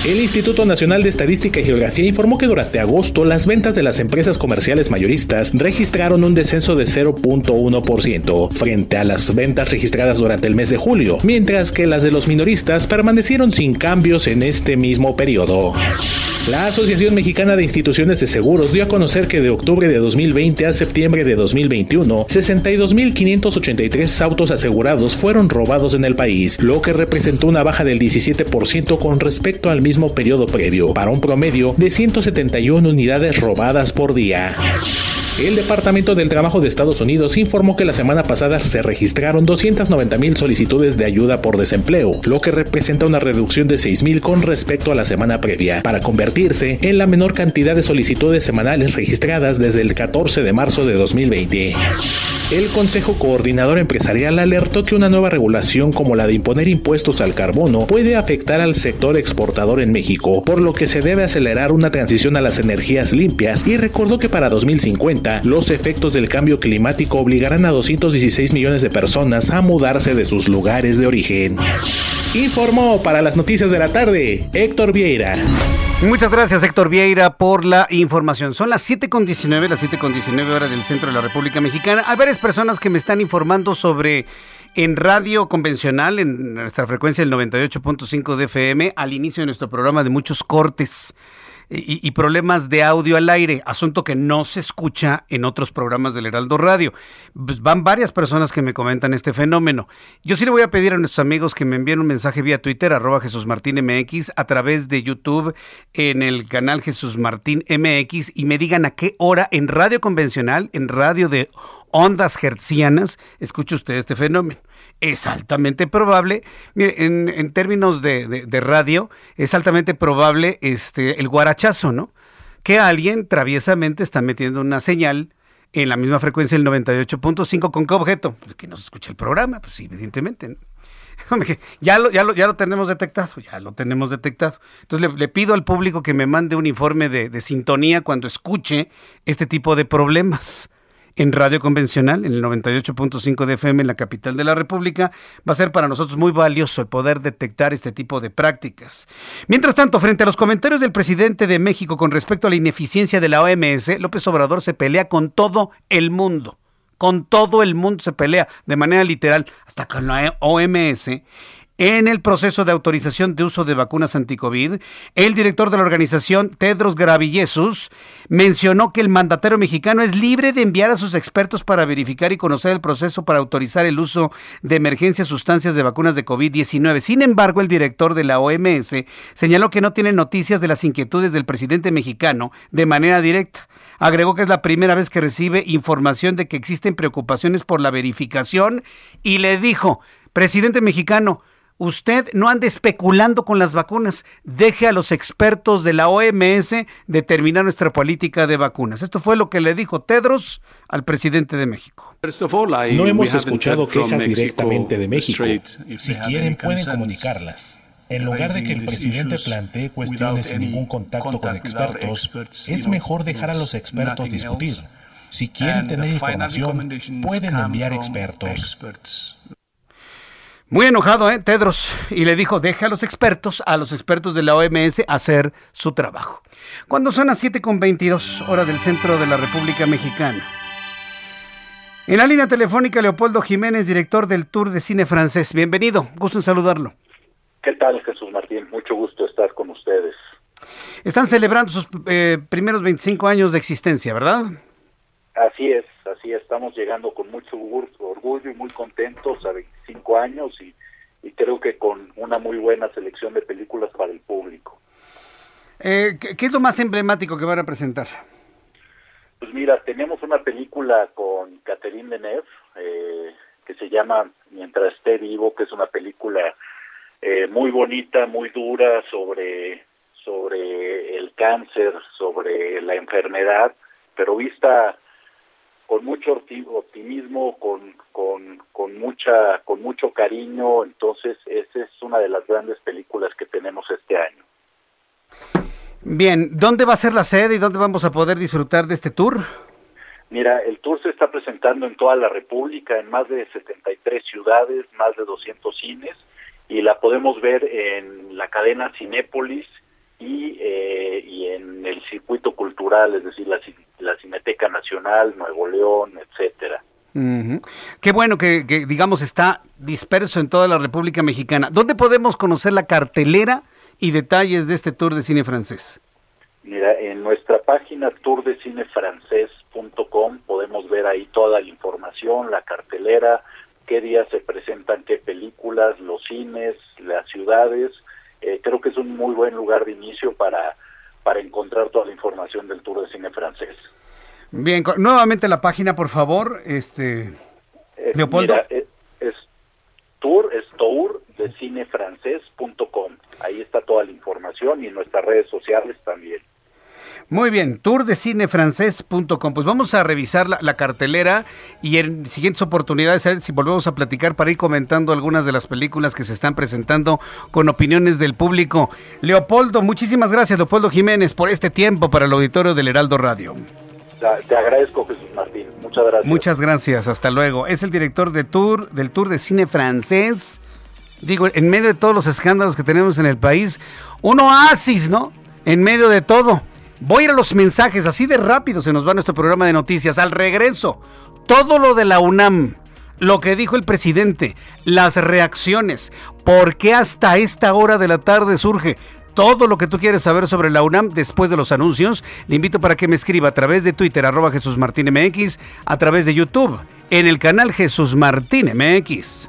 El Instituto Nacional de Estadística y Geografía informó que durante agosto las ventas de las empresas comerciales mayoristas registraron un descenso de 0.1% frente a las ventas registradas durante el mes de julio, mientras que las de los minoristas permanecieron sin cambios en este mismo periodo. La Asociación Mexicana de Instituciones de Seguros dio a conocer que de octubre de 2020 a septiembre de 2021, 62.583 autos asegurados fueron robados en el país, lo que representó una baja del 17% con respecto al mismo periodo previo, para un promedio de 171 unidades robadas por día. El Departamento del Trabajo de Estados Unidos informó que la semana pasada se registraron 290 mil solicitudes de ayuda por desempleo, lo que representa una reducción de 6 mil con respecto a la semana previa, para convertirse en la menor cantidad de solicitudes semanales registradas desde el 14 de marzo de 2020. El Consejo Coordinador Empresarial alertó que una nueva regulación como la de imponer impuestos al carbono puede afectar al sector exportador en México, por lo que se debe acelerar una transición a las energías limpias y recordó que para 2050 los efectos del cambio climático obligarán a 216 millones de personas a mudarse de sus lugares de origen. Informó para las noticias de la tarde Héctor Vieira. Muchas gracias Héctor Vieira por la información. Son las 7.19, las 7.19 horas del centro de la República Mexicana. Hay varias personas que me están informando sobre en radio convencional, en nuestra frecuencia del 98.5 de FM, al inicio de nuestro programa de muchos cortes y, problemas de audio al aire, asunto que no se escucha en otros programas del Heraldo Radio. Pues van varias personas que me comentan este fenómeno. Yo sí le voy a pedir a nuestros amigos que me envíen un mensaje vía Twitter, arroba Jesús Martín MX, a través de YouTube en el canal Jesús Martín MX y me digan a qué hora en radio convencional, en radio de ondas hertzianas, escucha usted este fenómeno es altamente probable, mire, en, términos de, radio, es altamente probable este, el guarachazo, ¿no? Que alguien traviesamente está metiendo una señal en la misma frecuencia del 98.5, ¿con qué objeto? Pues que no se escucha el programa, pues evidentemente. <laughs> ya, lo, ya, lo, ya lo tenemos detectado, ya lo tenemos detectado. Entonces le, pido al público que me mande un informe de sintonía cuando escuche este tipo de problemas en radio convencional, en el 98.5 de FM en la capital de la República, va a ser para nosotros muy valioso el poder detectar este tipo de prácticas. Mientras tanto, frente a los comentarios del presidente de México con respecto a la ineficiencia de la OMS, López Obrador se pelea con todo el mundo. Con todo el mundo se pelea de manera literal, hasta con la OMS en el proceso de autorización de uso de vacunas anticovid, el director de la organización, Tedros Gravillesus, mencionó que el mandatario mexicano es libre de enviar a sus expertos para verificar y conocer el proceso para autorizar el uso de emergencia sustancias de vacunas de COVID-19. Sin embargo, el director de la OMS señaló que no tiene noticias de las inquietudes del presidente mexicano de manera directa. Agregó que es la primera vez que recibe información de que existen preocupaciones por la verificación y le dijo, presidente mexicano, usted no ande especulando con las vacunas, deje a los expertos de la OMS determinar nuestra política de vacunas. Esto fue lo que le dijo Tedros al presidente de México. No hemos escuchado quejas directamente de México. Si quieren pueden comunicarlas. En lugar de que el presidente plantee cuestiones sin ningún contacto con expertos, es mejor dejar a los expertos discutir. Si quieren tener información, pueden enviar expertos. Muy enojado, ¿eh? Tedros. Y le dijo, deja a los expertos, a los expertos de la OMS, hacer su trabajo. Cuando son las 7.22 hora del centro de la República Mexicana. En la línea telefónica, Leopoldo Jiménez, director del Tour de Cine Francés. Bienvenido, gusto en saludarlo. ¿Qué tal, Jesús Martín? Mucho gusto estar con ustedes. Están celebrando sus eh, primeros 25 años de existencia, ¿verdad? Así es, así estamos llegando con mucho orgullo y muy contentos a 25 años y, creo que con una muy buena selección de películas para el público. Eh, ¿qué, es lo más emblemático que van a presentar? Pues mira, tenemos una película con Catherine Deneuve eh, que se llama Mientras esté vivo, que es una película eh, muy bonita, muy dura sobre sobre el cáncer, sobre la enfermedad, pero vista con mucho optimismo, con, con, con, mucha, con mucho cariño. Entonces, esa es una de las grandes películas que tenemos este año. Bien, ¿dónde va a ser la sede y dónde vamos a poder disfrutar de este tour? Mira, el tour se está presentando en toda la República, en más de 73 ciudades, más de 200 cines, y la podemos ver en la cadena Cinépolis y, eh, y en el circuito cultural, es decir, la, la Cineteca Nacional, Nuevo León, etcétera. Qué bueno que, que, digamos, está disperso en toda la República Mexicana. ¿Dónde podemos conocer la cartelera y detalles de este tour de cine francés? Mira, en nuestra página tourdecinefrancés.com podemos ver ahí toda la información, la cartelera, qué días se presentan qué películas, los cines, las ciudades. Eh, creo que es un muy buen lugar de inicio para, para encontrar toda la información del Tour de Cine Francés. Bien, nuevamente la página, por favor, este eh, Leopoldo. Mira, es, es, tour, es tour de cinefrancés.com. Ahí está toda la información y en nuestras redes sociales también. Muy bien, tourdecinefrancés.com. Pues vamos a revisar la, cartelera y en siguientes oportunidades a ver si volvemos a platicar para ir comentando algunas de las películas que se están presentando con opiniones del público. Leopoldo, muchísimas gracias, Leopoldo Jiménez, por este tiempo para el auditorio del Heraldo Radio. Te agradezco, Jesús Martín. Muchas gracias. Muchas gracias, hasta luego. Es el director de tour, del Tour de Cine Francés. Digo, en medio de todos los escándalos que tenemos en el país, un oasis, ¿no? En medio de todo. Voy a ir a los mensajes, así de rápido se nos va nuestro programa de noticias. Al regreso, todo lo de la UNAM, lo que dijo el presidente, las reacciones, por qué hasta esta hora de la tarde surge todo lo que tú quieres saber sobre la UNAM después de los anuncios. Le invito para que me escriba a través de Twitter, arroba Jesús Martín MX, a través de YouTube, en el canal Jesús Martín MX.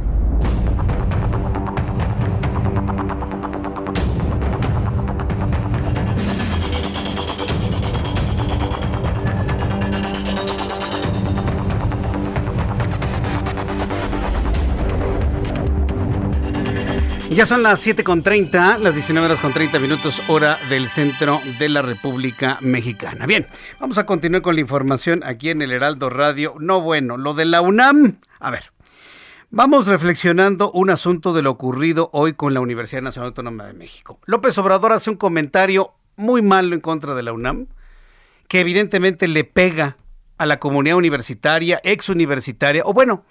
Ya son las 7.30, las 19 horas con 30 minutos, hora del centro de la República Mexicana. Bien, vamos a continuar con la información aquí en el Heraldo Radio. No bueno, lo de la UNAM. A ver, vamos reflexionando un asunto de lo ocurrido hoy con la Universidad Nacional Autónoma de México. López Obrador hace un comentario muy malo en contra de la UNAM, que evidentemente le pega a la comunidad universitaria, ex universitaria, o bueno,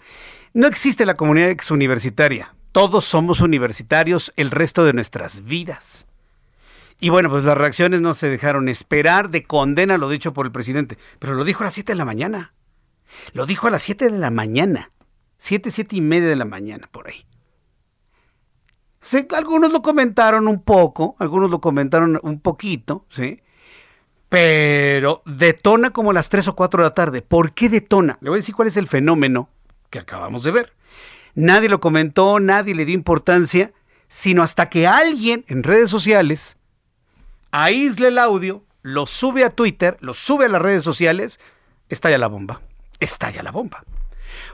no existe la comunidad ex universitaria todos somos universitarios el resto de nuestras vidas. Y bueno, pues las reacciones no se dejaron esperar de condena lo dicho por el presidente, pero lo dijo a las 7 de la mañana. Lo dijo a las 7 de la mañana. 7, 7 y media de la mañana, por ahí. algunos lo comentaron un poco, algunos lo comentaron un poquito, ¿sí? Pero detona como a las 3 o 4 de la tarde. ¿Por qué detona? Le voy a decir cuál es el fenómeno que acabamos de ver. Nadie lo comentó, nadie le dio importancia, sino hasta que alguien en redes sociales aísle el audio, lo sube a Twitter, lo sube a las redes sociales, estalla la bomba. Estalla la bomba.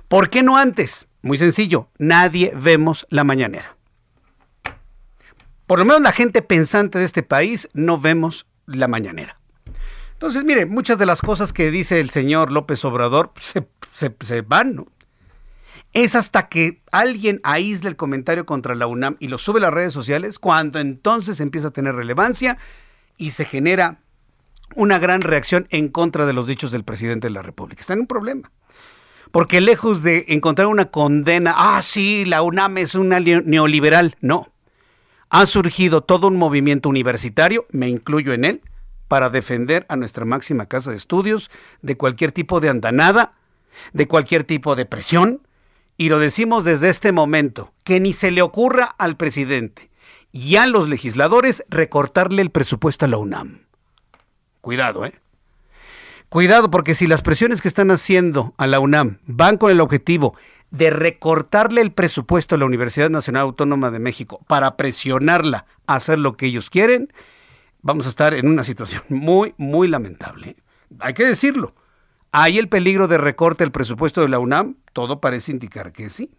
¿Por qué no antes? Muy sencillo, nadie vemos la mañanera. Por lo menos la gente pensante de este país no vemos la mañanera. Entonces, mire, muchas de las cosas que dice el señor López Obrador se, se van, ¿no? Es hasta que alguien aísle el comentario contra la UNAM y lo sube a las redes sociales, cuando entonces empieza a tener relevancia y se genera una gran reacción en contra de los dichos del presidente de la República. Está en un problema. Porque lejos de encontrar una condena, ah, sí, la UNAM es una neoliberal, no. Ha surgido todo un movimiento universitario, me incluyo en él, para defender a nuestra máxima casa de estudios de cualquier tipo de andanada, de cualquier tipo de presión, y lo decimos desde este momento, que ni se le ocurra al presidente y a los legisladores recortarle el presupuesto a la UNAM. Cuidado, ¿eh? Cuidado, porque si las presiones que están haciendo a la UNAM van con el objetivo de recortarle el presupuesto a la Universidad Nacional Autónoma de México para presionarla a hacer lo que ellos quieren, vamos a estar en una situación muy, muy lamentable. ¿eh? Hay que decirlo. ¿Hay el peligro de recorte el presupuesto de la UNAM? Todo parece indicar que sí.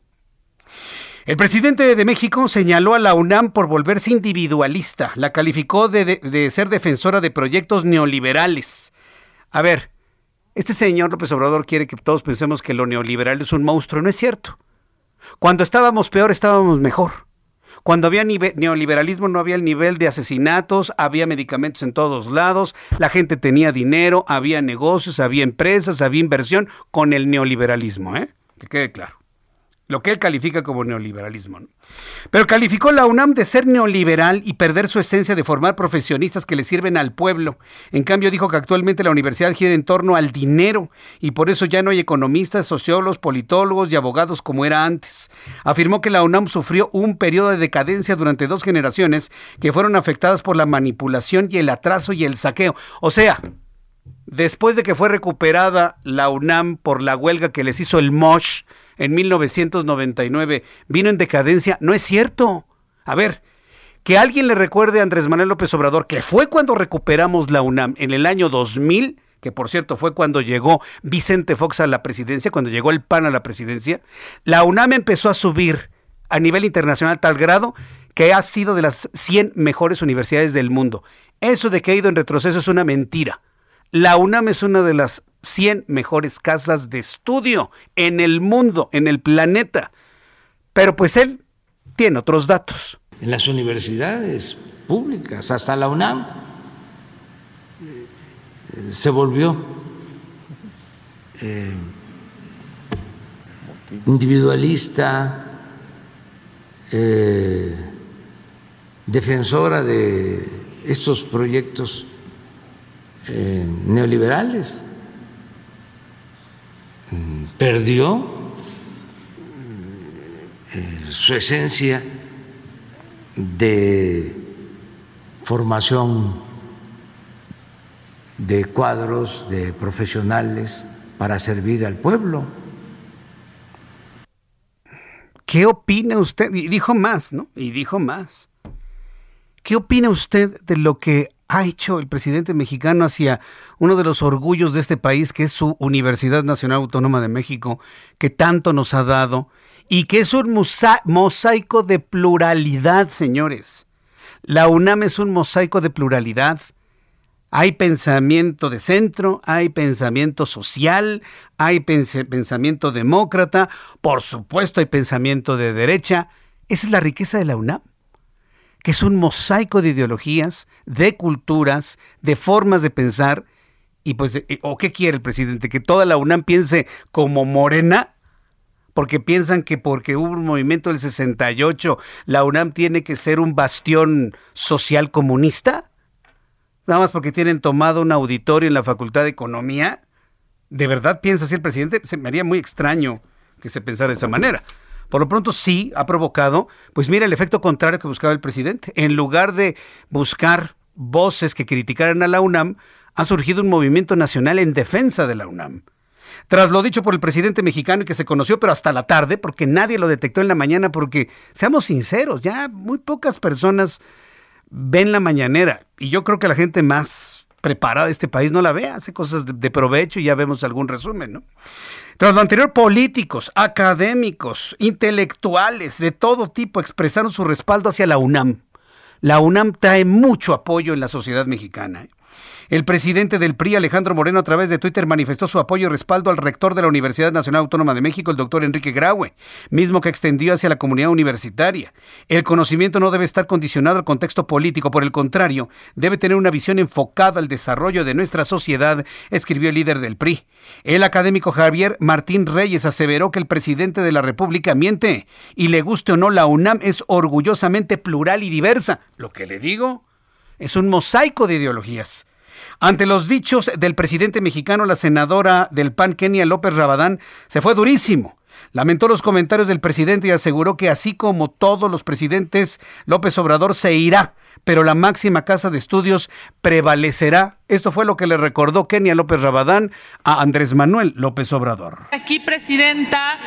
El presidente de México señaló a la UNAM por volverse individualista. La calificó de, de, de ser defensora de proyectos neoliberales. A ver, este señor López Obrador quiere que todos pensemos que lo neoliberal es un monstruo. No es cierto. Cuando estábamos peor, estábamos mejor. Cuando había neoliberalismo no había el nivel de asesinatos, había medicamentos en todos lados, la gente tenía dinero, había negocios, había empresas, había inversión con el neoliberalismo, ¿eh? Que quede claro lo que él califica como neoliberalismo. Pero calificó la UNAM de ser neoliberal y perder su esencia de formar profesionistas que le sirven al pueblo. En cambio, dijo que actualmente la universidad gira en torno al dinero y por eso ya no hay economistas, sociólogos, politólogos y abogados como era antes. Afirmó que la UNAM sufrió un periodo de decadencia durante dos generaciones que fueron afectadas por la manipulación y el atraso y el saqueo. O sea, después de que fue recuperada la UNAM por la huelga que les hizo el MOSH, en 1999 vino en decadencia. No es cierto. A ver, que alguien le recuerde a Andrés Manuel López Obrador que fue cuando recuperamos la UNAM en el año 2000, que por cierto fue cuando llegó Vicente Fox a la presidencia, cuando llegó el PAN a la presidencia, la UNAM empezó a subir a nivel internacional tal grado que ha sido de las 100 mejores universidades del mundo. Eso de que ha ido en retroceso es una mentira. La UNAM es una de las 100 mejores casas de estudio en el mundo, en el planeta. Pero pues él tiene otros datos. En las universidades públicas, hasta la UNAM, se volvió eh, individualista, eh, defensora de estos proyectos eh, neoliberales perdió eh, su esencia de formación de cuadros, de profesionales para servir al pueblo. ¿Qué opina usted? Y dijo más, ¿no? Y dijo más. ¿Qué opina usted de lo que ha hecho el presidente mexicano hacia uno de los orgullos de este país, que es su Universidad Nacional Autónoma de México, que tanto nos ha dado y que es un mosaico de pluralidad, señores. La UNAM es un mosaico de pluralidad. Hay pensamiento de centro, hay pensamiento social, hay pensamiento demócrata, por supuesto hay pensamiento de derecha. Esa es la riqueza de la UNAM que es un mosaico de ideologías, de culturas, de formas de pensar. Y pues, eh, ¿o qué quiere el presidente? ¿Que toda la UNAM piense como morena? Porque piensan que porque hubo un movimiento del 68, la UNAM tiene que ser un bastión social comunista. Nada más porque tienen tomado un auditorio en la Facultad de Economía. ¿De verdad piensa así el presidente? Se me haría muy extraño que se pensara de esa manera por lo pronto sí ha provocado, pues mira, el efecto contrario que buscaba el presidente. En lugar de buscar voces que criticaran a la UNAM, ha surgido un movimiento nacional en defensa de la UNAM. Tras lo dicho por el presidente mexicano y que se conoció pero hasta la tarde, porque nadie lo detectó en la mañana, porque seamos sinceros, ya muy pocas personas ven la mañanera y yo creo que la gente más preparada este país no la ve, hace cosas de, de provecho y ya vemos algún resumen, ¿no? Tras lo anterior, políticos, académicos, intelectuales de todo tipo expresaron su respaldo hacia la UNAM. La UNAM trae mucho apoyo en la sociedad mexicana. ¿eh? El presidente del PRI, Alejandro Moreno, a través de Twitter manifestó su apoyo y respaldo al rector de la Universidad Nacional Autónoma de México, el doctor Enrique Graue, mismo que extendió hacia la comunidad universitaria. El conocimiento no debe estar condicionado al contexto político, por el contrario, debe tener una visión enfocada al desarrollo de nuestra sociedad, escribió el líder del PRI. El académico Javier Martín Reyes aseveró que el presidente de la República miente y le guste o no, la UNAM es orgullosamente plural y diversa. Lo que le digo es un mosaico de ideologías. Ante los dichos del presidente mexicano, la senadora del PAN, Kenia López Rabadán, se fue durísimo. Lamentó los comentarios del presidente y aseguró que así como todos los presidentes, López Obrador se irá pero la máxima casa de estudios prevalecerá. Esto fue lo que le recordó Kenia López Rabadán a Andrés Manuel López Obrador. Aquí, Presidenta,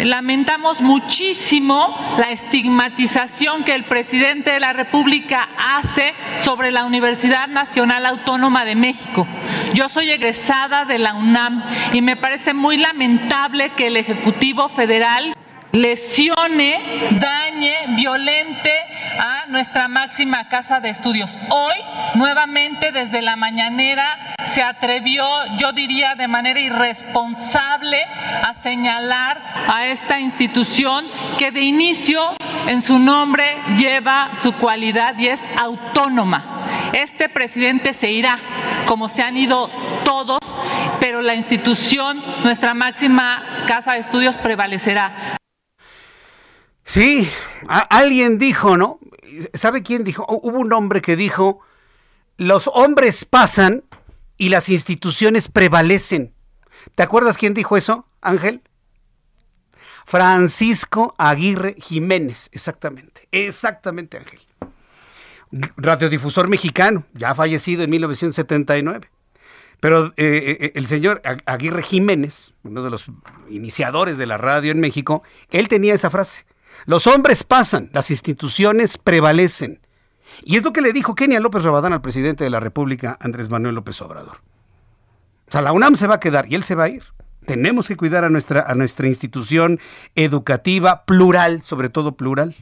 lamentamos muchísimo la estigmatización que el presidente de la República hace sobre la Universidad Nacional Autónoma de México. Yo soy egresada de la UNAM y me parece muy lamentable que el Ejecutivo Federal lesione, dañe, violente a nuestra máxima casa de estudios. Hoy, nuevamente, desde la mañanera, se atrevió, yo diría de manera irresponsable, a señalar a esta institución que de inicio en su nombre lleva su cualidad y es autónoma. Este presidente se irá, como se han ido todos, pero la institución, nuestra máxima casa de estudios, prevalecerá. Sí, alguien dijo, ¿no? ¿Sabe quién dijo? Hubo un hombre que dijo, los hombres pasan y las instituciones prevalecen. ¿Te acuerdas quién dijo eso, Ángel? Francisco Aguirre Jiménez, exactamente, exactamente Ángel. Radiodifusor mexicano, ya fallecido en 1979. Pero eh, eh, el señor Aguirre Jiménez, uno de los iniciadores de la radio en México, él tenía esa frase. Los hombres pasan, las instituciones prevalecen. Y es lo que le dijo Kenia López Rabadán al presidente de la República, Andrés Manuel López Obrador. O sea, la UNAM se va a quedar y él se va a ir. Tenemos que cuidar a nuestra, a nuestra institución educativa plural, sobre todo plural.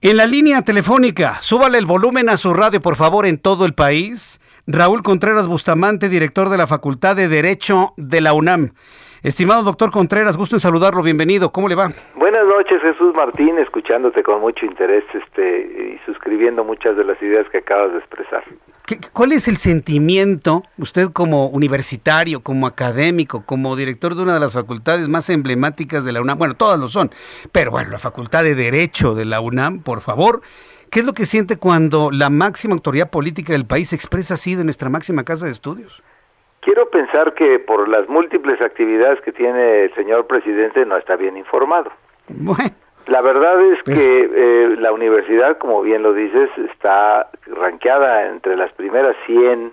En la línea telefónica, súbale el volumen a su radio, por favor, en todo el país. Raúl Contreras Bustamante, director de la Facultad de Derecho de la UNAM. Estimado doctor Contreras, gusto en saludarlo, bienvenido, ¿cómo le va? Buenas noches, Jesús Martín, escuchándote con mucho interés este, y suscribiendo muchas de las ideas que acabas de expresar. ¿Cuál es el sentimiento, usted como universitario, como académico, como director de una de las facultades más emblemáticas de la UNAM? Bueno, todas lo son, pero bueno, la Facultad de Derecho de la UNAM, por favor, ¿qué es lo que siente cuando la máxima autoridad política del país se expresa así de nuestra máxima casa de estudios? Quiero pensar que por las múltiples actividades que tiene el señor presidente no está bien informado. Bueno. La verdad es que eh, la universidad, como bien lo dices, está ranqueada entre las primeras 100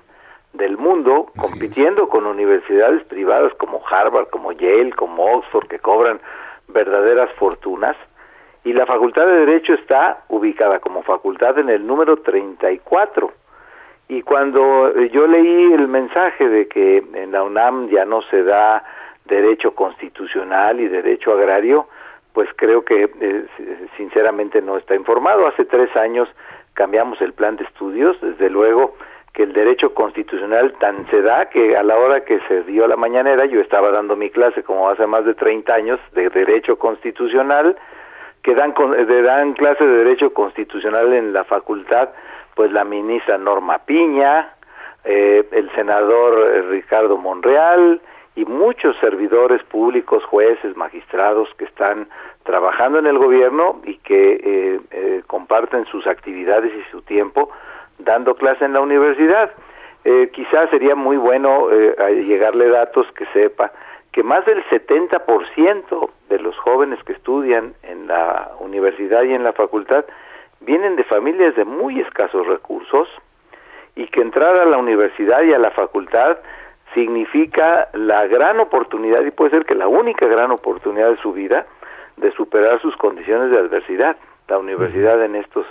del mundo, compitiendo con universidades privadas como Harvard, como Yale, como Oxford, que cobran verdaderas fortunas. Y la Facultad de Derecho está ubicada como facultad en el número 34 y cuando eh, yo leí el mensaje de que en la UNAM ya no se da derecho constitucional y derecho agrario, pues creo que eh, sinceramente no está informado. Hace tres años cambiamos el plan de estudios, desde luego que el derecho constitucional tan se da que a la hora que se dio la mañanera yo estaba dando mi clase como hace más de 30 años de derecho constitucional, que dan, dan clase de derecho constitucional en la facultad pues la ministra Norma Piña, eh, el senador eh, Ricardo Monreal y muchos servidores públicos, jueces, magistrados que están trabajando en el gobierno y que eh, comparten sus actividades y su tiempo dando clase en la universidad. quizás sería muy bueno llegarle datos que sepa que más del 70% de los jóvenes que estudian en la universidad y en la facultad vienen de familias de muy escasos recursos y que entrar a la universidad y a la facultad significa la gran oportunidad, y puede ser que la única gran oportunidad de su vida, de superar sus condiciones de adversidad. La universidad en estos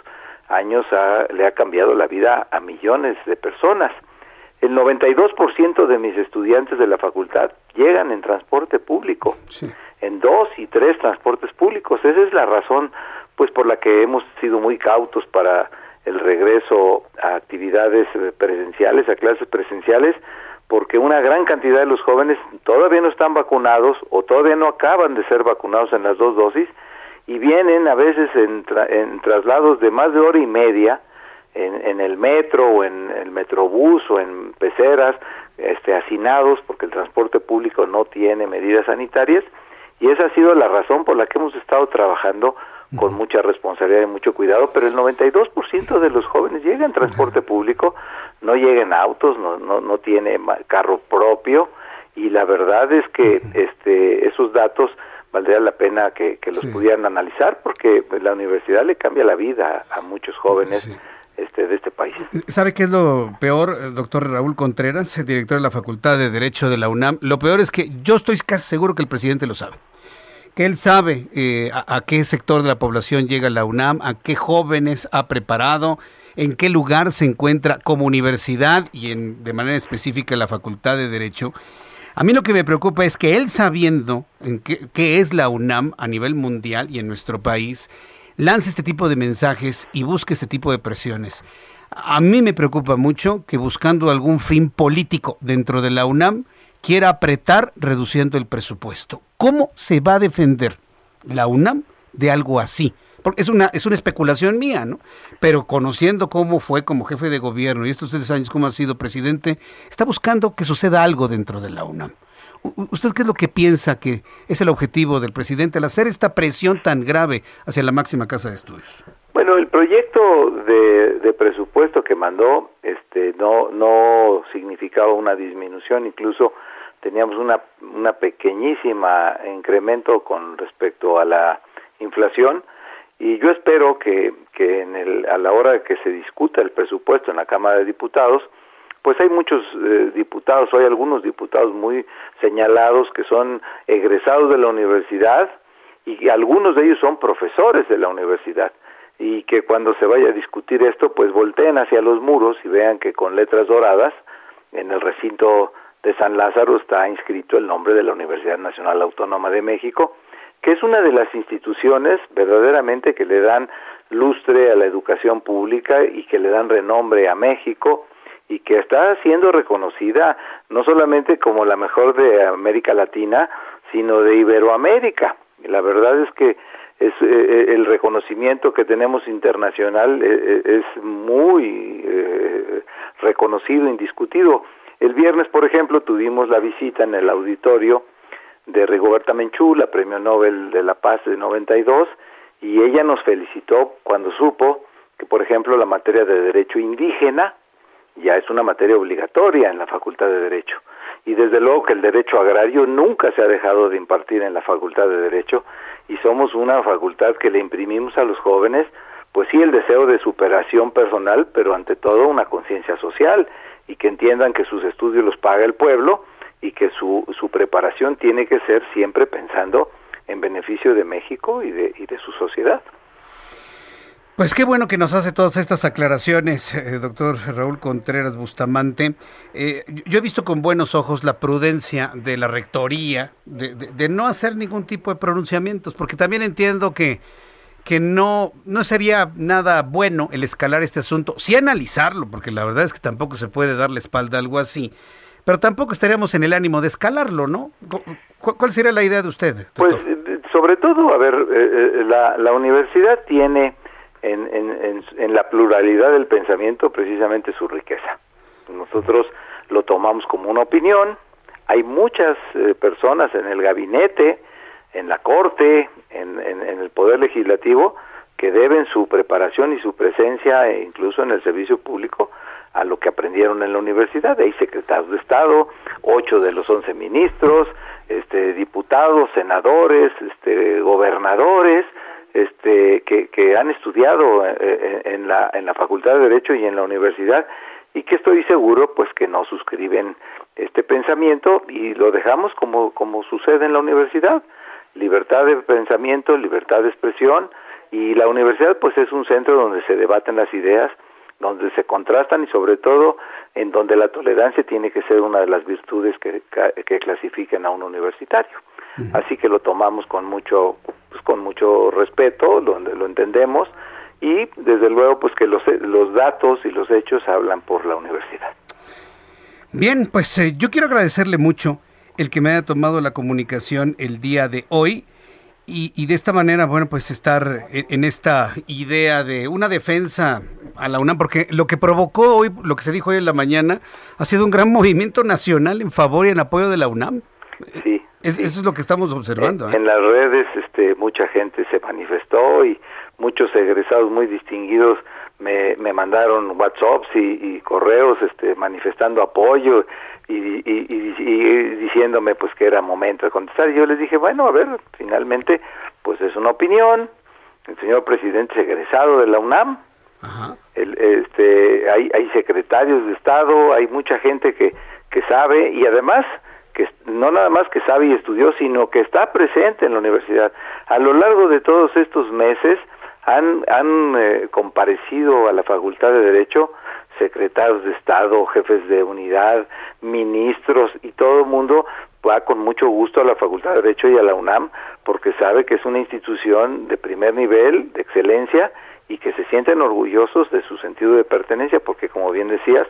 años le ha cambiado la vida a millones de personas. El 92% de mis estudiantes de la facultad llegan en transporte público, en dos y tres transportes públicos. Esa es la razón pues por la que hemos sido muy cautos para el regreso a actividades eh, presenciales, a clases presenciales, porque una gran cantidad de los jóvenes todavía no están vacunados o todavía no acaban de ser vacunados en las dos dosis y vienen a veces en, en traslados de más de hora y media en, en, el metro o en el metrobús o en peceras este, hacinados porque el transporte público no tiene medidas sanitarias y esa ha sido la razón por la que hemos estado trabajando con mucha responsabilidad y mucho cuidado, pero el 92% de los jóvenes llega en transporte público, no llega en autos, no, no, no tiene carro propio y la verdad es que este, esos datos valdría la pena que, los pudieran analizar porque la universidad le cambia la vida a muchos jóvenes. Este, de este país. ¿Sabe qué es lo peor, doctor Raúl Contreras, director de la Facultad de Derecho de la UNAM? Lo peor es que yo estoy casi seguro que el presidente lo sabe él sabe eh, a, qué sector de la población llega la UNAM, a qué jóvenes ha preparado, en qué lugar se encuentra como universidad y en, de manera específica la Facultad de Derecho. A mí lo que me preocupa es que él sabiendo en qué es la UNAM a nivel mundial y en nuestro país, lance este tipo de mensajes y busque este tipo de presiones. A mí me preocupa mucho que buscando algún fin político dentro de la UNAM, quiera apretar reduciendo el presupuesto. ¿Cómo se va a defender la UNAM de algo así? Porque es una, es una especulación mía, ¿no? Pero conociendo cómo fue como jefe de gobierno y estos tres años cómo ha sido presidente, está buscando que suceda algo dentro de la UNAM. ¿Usted qué es lo que piensa que es el objetivo del presidente al hacer esta presión tan grave hacia la máxima casa de estudios? Bueno, el proyecto de, de, presupuesto que mandó este, no, no significaba una disminución, incluso teníamos una, una pequeñísima incremento con respecto a la inflación y yo espero que, que en el, a la hora de que se discuta el presupuesto en la Cámara de Diputados, pues hay muchos eh, diputados, hay algunos diputados muy señalados que son egresados de la universidad y algunos de ellos son profesores de la universidad y que cuando se vaya a discutir esto pues volteen hacia los muros y vean que con letras doradas en el recinto de San Lázaro está inscrito el nombre de la Universidad Nacional Autónoma de México, que es una de las instituciones verdaderamente que le dan lustre a la educación pública y que le dan renombre a México y que está siendo reconocida no solamente como la mejor de América Latina, sino de Iberoamérica. la verdad es que es eh, eh, el reconocimiento que tenemos internacional eh, es muy reconocido, indiscutido. El viernes, por ejemplo, tuvimos la visita en el auditorio de Rigoberta Menchú, la Premio Nobel de la Paz de 92, y ella nos felicitó cuando supo que, por ejemplo, la materia de derecho indígena ya es una materia obligatoria en la Facultad de Derecho. Y desde luego que el derecho agrario nunca se ha dejado de impartir en la Facultad de Derecho y somos una facultad que le imprimimos a los jóvenes, pues sí, el deseo de superación personal, pero ante todo una conciencia social y que entiendan que sus estudios los paga el pueblo y que su, su preparación tiene que ser siempre pensando en beneficio de México y de, y de su sociedad. Pues qué bueno que nos hace todas estas aclaraciones, eh, doctor Raúl Contreras Bustamante. Eh, yo he visto con buenos ojos la prudencia de la rectoría de, de, no hacer ningún tipo de pronunciamientos, porque también entiendo que que no, no sería nada bueno el escalar este asunto, sí analizarlo, porque la verdad es que tampoco se puede darle espalda a algo así, pero tampoco estaríamos en el ánimo de escalarlo, ¿no? ¿Cuál sería la idea de usted? Pues eh, sobre todo, a ver, eh, eh, la, la universidad tiene en, en, en, la pluralidad del pensamiento precisamente su riqueza. Nosotros lo tomamos como una opinión, hay muchas personas en el gabinete, en la Corte, en, el Poder Legislativo, que deben su preparación y su presencia, e incluso en el servicio público, a lo que aprendieron en la universidad. Hay secretarios de Estado, ocho de los once ministros, este, diputados, senadores, este, gobernadores, este, que, que han estudiado eh, eh, en, la, en la Facultad de Derecho y en la universidad y que estoy seguro pues que no suscriben este pensamiento y lo dejamos como, como sucede en la universidad libertad de pensamiento, libertad de expresión y la universidad pues es un centro donde se debaten las ideas, donde se contrastan y sobre todo en donde la tolerancia tiene que ser una de las virtudes que, que clasifiquen a un universitario. Así que lo tomamos con mucho pues, con mucho respeto, lo, lo entendemos y desde luego pues que los, los datos y los hechos hablan por la universidad. Bien, pues eh, yo quiero agradecerle mucho el que me haya tomado la comunicación el día de hoy. Y, de esta manera, bueno, pues estar en, esta idea de una defensa a la UNAM, porque lo que provocó hoy, lo que se dijo hoy en la mañana, ha sido un gran <laughs> movimiento nacional en favor y en apoyo de la UNAM. Sí. eso es lo que estamos observando. En, ¿eh? en las redes este, mucha gente se manifestó y muchos egresados muy distinguidos me, me mandaron WhatsApps y, y correos este, manifestando apoyo y, y, y- y diciéndome pues que era momento de contestar. Y yo les dije, bueno, a ver, finalmente pues es una opinión. El señor presidente es egresado de la UNAM. El, este, hay, hay secretarios de Estado, hay mucha gente que, que sabe y además que no nada más que sabe y estudió, sino que está presente en la universidad. A lo largo de todos estos meses han, han eh, comparecido a la Facultad de Derecho secretarios de Estado, jefes de unidad, ministros y todo el mundo va con mucho gusto a la Facultad de Derecho y a la UNAM porque sabe que es una institución de primer nivel, de excelencia y que se sienten orgullosos de su sentido de pertenencia porque como bien decías,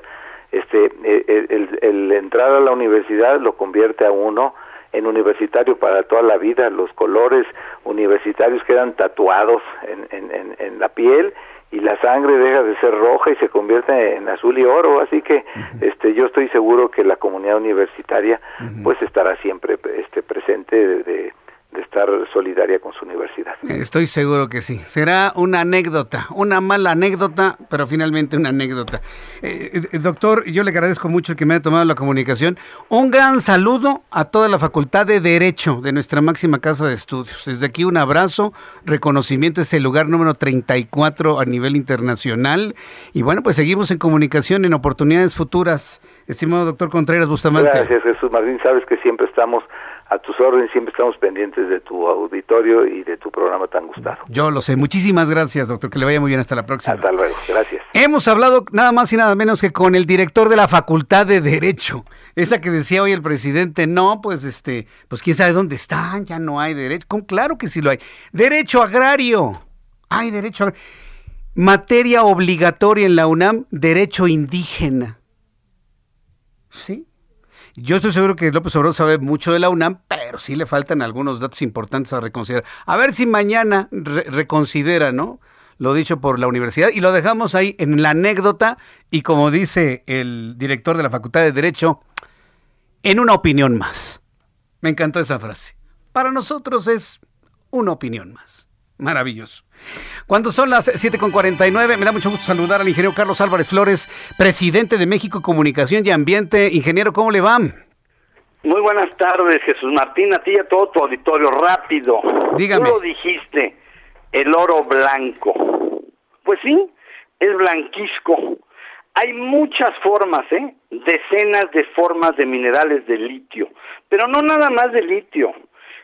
este el, el- el entrar a la universidad lo convierte a uno en universitario para toda la vida, los colores universitarios quedan tatuados en, en, en, en la piel y la sangre deja de ser roja y se convierte en azul y oro, así que este yo estoy seguro que la comunidad universitaria pues estará siempre este presente de, de- de estar solidaria con su universidad. Estoy seguro que sí. Será una anécdota, una mala anécdota, pero finalmente una anécdota. Eh, eh, doctor, yo le agradezco mucho que me haya tomado la comunicación. Un gran saludo a toda la Facultad de Derecho de nuestra máxima casa de estudios. Desde aquí un abrazo, reconocimiento, es el lugar número 34 a nivel internacional. Y bueno, pues seguimos en comunicación en oportunidades futuras. Estimado doctor Contreras Bustamante. Gracias Jesús Martín, sabes que siempre estamos a tus órdenes, siempre estamos pendientes de tu auditorio y de tu programa tan gustado. Yo lo sé. Muchísimas gracias, doctor. Que le vaya muy bien. Hasta la próxima. Hasta luego, gracias. Hemos hablado nada más y nada menos que con el director de la Facultad de Derecho. Esa que decía hoy el presidente, no, pues este, pues quién sabe dónde están, ya no hay derecho. Con, claro que sí lo hay. Derecho agrario. Hay derecho agrario. Materia obligatoria en la UNAM, derecho indígena. ¿Sí? Yo estoy seguro que López Obrador sabe mucho de la UNAM, pero sí le faltan algunos datos importantes a reconsiderar. A ver si mañana re- reconsidera, ¿no? Lo dicho por la universidad y lo dejamos ahí en la anécdota y como dice el director de la Facultad de Derecho, en una opinión más. Me encantó esa frase. Para nosotros es una opinión más. Maravilloso. Cuando son las 7.49, me da mucho gusto saludar al ingeniero Carlos Álvarez Flores, presidente de México Comunicación y Ambiente. Ingeniero, ¿cómo le va? Muy buenas tardes, Jesús Martín, a ti y a todo tu auditorio. Rápido. Dígame. Tú lo dijiste, el oro blanco. Pues sí, es blanquisco. Hay muchas formas, ¿eh? Decenas de formas de minerales de litio. Pero no nada más de litio,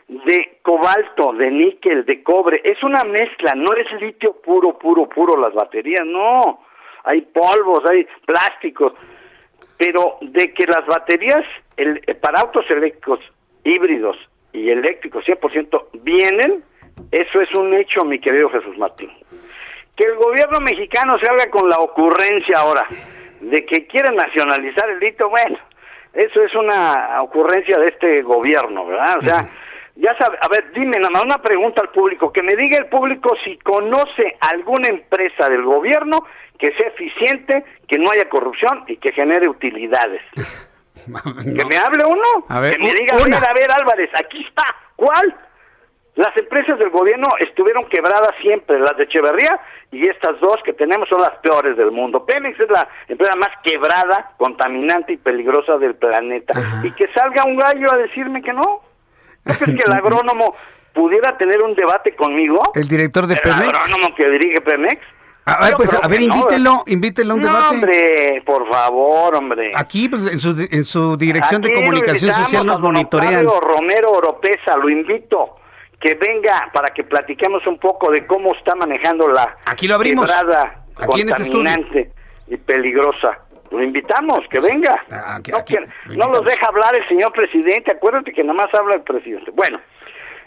de cobalto, de níquel, de cobre. Es una mezcla, no es litio puro, puro, puro las baterías, no. Hay polvos, hay plásticos pero de que las baterías el- para autos eléctricos híbridos y eléctricos 100% vienen, eso es un hecho, mi querido Jesús Martín. Que el gobierno mexicano salga con la ocurrencia ahora de que quiere nacionalizar el litio, bueno, eso es una ocurrencia de este gobierno, ¿verdad? O sea, ya sabe, a ver, dime nada más una pregunta al público, que me diga el público si conoce alguna empresa del gobierno que sea eficiente, que no haya corrupción y que genere utilidades. <laughs> Que me hable uno, A ver, que me diga, a una. ver, a ver, Álvarez, aquí está, ¿cuál? Las empresas del gobierno estuvieron quebradas siempre, las de Echeverría y estas dos que tenemos son las peores del mundo. Pemex es la empresa más quebrada, contaminante y peligrosa del planeta. Y que salga un gallo a decirme que no. ¿No crees que el <laughs> agrónomo pudiera tener un debate conmigo? El director de ¿El Pemex. agrónomo que dirige Pemex? A ver, pues, a ver, que no, invítelo, invítelo a un no, debate. hombre, por favor, hombre. Aquí, pues, en su, en su dirección de Aquí lo comunicación social nos monitorean. Romero Oropesa, lo invito que venga para que platiquemos un poco de cómo está manejando la Aquí lo abrimos. Aquí en este contaminante y peligrosa. Lo invitamos, que venga. Ah, no, quiere- no los deja hablar el señor presidente, acuérdate que nada más habla el presidente. Bueno,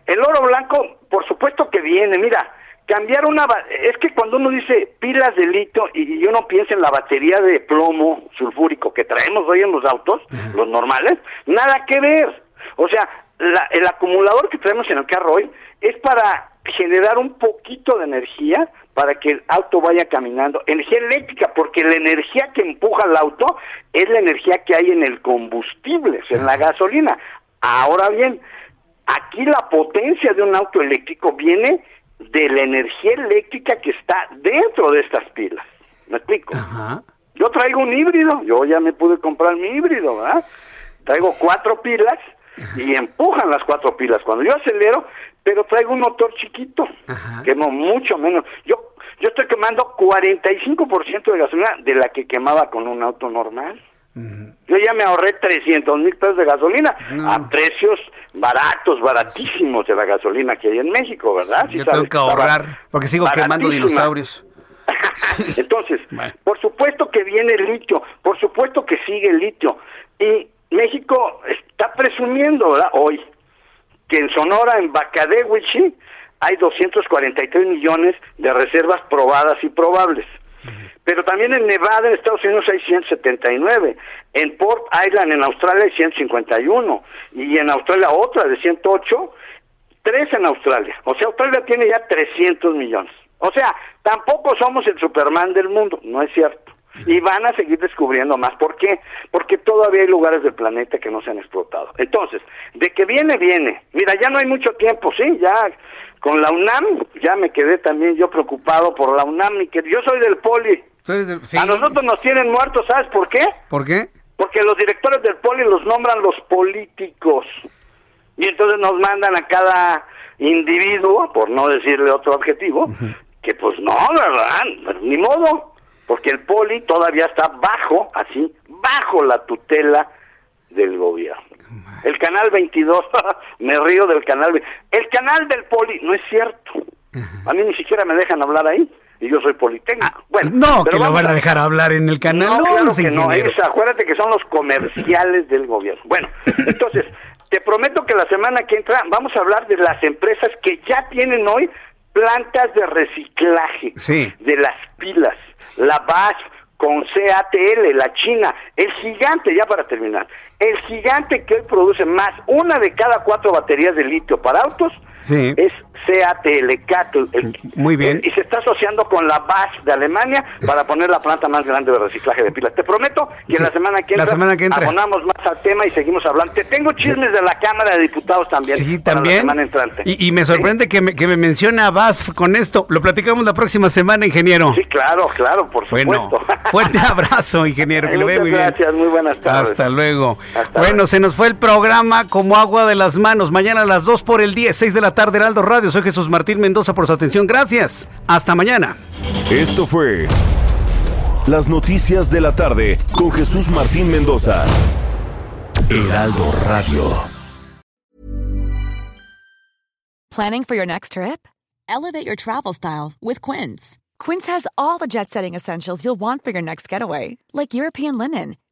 el oro blanco, por supuesto que viene, mira, cambiar una... Es que cuando uno dice pilas de litio y, y uno piensa en la batería de plomo sulfúrico que traemos hoy en los autos, los normales, nada que ver. O sea, la- el acumulador que traemos en el carro hoy es para generar un poquito de energía para que el auto vaya caminando. Energía eléctrica, porque la energía que empuja al auto es la energía que hay en el combustible, en la gasolina. Ahora bien, Aquí la potencia de un auto eléctrico viene de la energía eléctrica que está dentro de estas pilas. ¿Me explico? Yo traigo un híbrido, yo ya me pude comprar mi híbrido, ¿verdad? Traigo cuatro pilas y empujan las cuatro pilas. Cuando yo acelero, pero traigo un motor chiquito, quemo mucho menos. Yo yo estoy quemando 45% de gasolina de la que quemaba con un auto normal. Yo ya me ahorré 300 mil pesos de gasolina a precios baratos, baratísimos de la gasolina que hay en México, ¿verdad? yo tengo que ahorrar porque sigo quemando dinosaurios. <laughs> Entonces, <laughs> por supuesto que viene el litio, por supuesto que sigue el litio. Y México está presumiendo, ¿verdad? Hoy, que en Sonora, en Bacadehuichi, hay 243 millones de reservas probadas y probables. Pero también en Nevada, en Estados Unidos, hay 179. En Port Island, en Australia, hay 151. Y en Australia otra de 108. Tres en Australia. O sea, Australia tiene ya 300 millones. O sea, tampoco somos el Superman del mundo, no es cierto. Y van a seguir descubriendo más. ¿Por qué? Porque todavía hay lugares del planeta que no se han explotado. Entonces, de que viene, viene. Mira, ya no hay mucho tiempo, sí, ya con la UNAM, ya me quedé también yo preocupado por la UNAM. Y que yo soy del Poli. A nosotros nos tienen muertos, ¿sabes por qué? ¿Por qué? Porque los directores del Poli los nombran los políticos. Y entonces nos mandan a cada individuo, por no decirle otro objetivo, que pues no, ¿verdad? Ni modo, porque el poli todavía está bajo, así, bajo la tutela del gobierno. El canal 22, <laughs> me río del canal. El canal del poli, no es cierto. A mí ni siquiera me dejan hablar ahí. Y yo soy politécnico. Ah, bueno, no, que lo van a dejar hablar en el canal. No, claro que no. acuérdate que son los comerciales del gobierno. Bueno, <laughs> entonces, te prometo que la semana que entra vamos a hablar de las empresas que ya tienen hoy plantas de reciclaje de las pilas, la BASF con CATL, la China, el gigante, ya para terminar, el gigante que hoy produce más, una de cada cuatro baterías de litio para autos, es CATL, Cattle. Muy bien. y se está asociando con la BASF de Alemania para poner la planta más grande de reciclaje de pilas. Te prometo que la semana que entra, la semana que entra. abonamos más al tema y seguimos hablando. Te tengo chismes de la Cámara de Diputados también. Sí, también. Y, me sorprende que, me, que me menciona BASF con esto. Lo platicamos la próxima semana, ingeniero. Sí, claro, claro, por supuesto. Bueno, fuerte <laughs> abrazo, ingeniero, que le vea muy bien. Gracias, muy buenas tardes. Hasta luego. Bueno, se nos fue el programa como agua de las manos. Mañana a las 2 por el 10, 6 de la tarde, Heraldo Radio. Soy Jesús Martín Mendoza por su atención. Gracias. Hasta mañana. Esto fue Las Noticias de la Tarde con Jesús Martín Mendoza. Heraldo Radio. Planning for your next trip? Elevate your travel style with Quince. Quince has all the jet setting essentials you'll want for your next getaway, like European linen,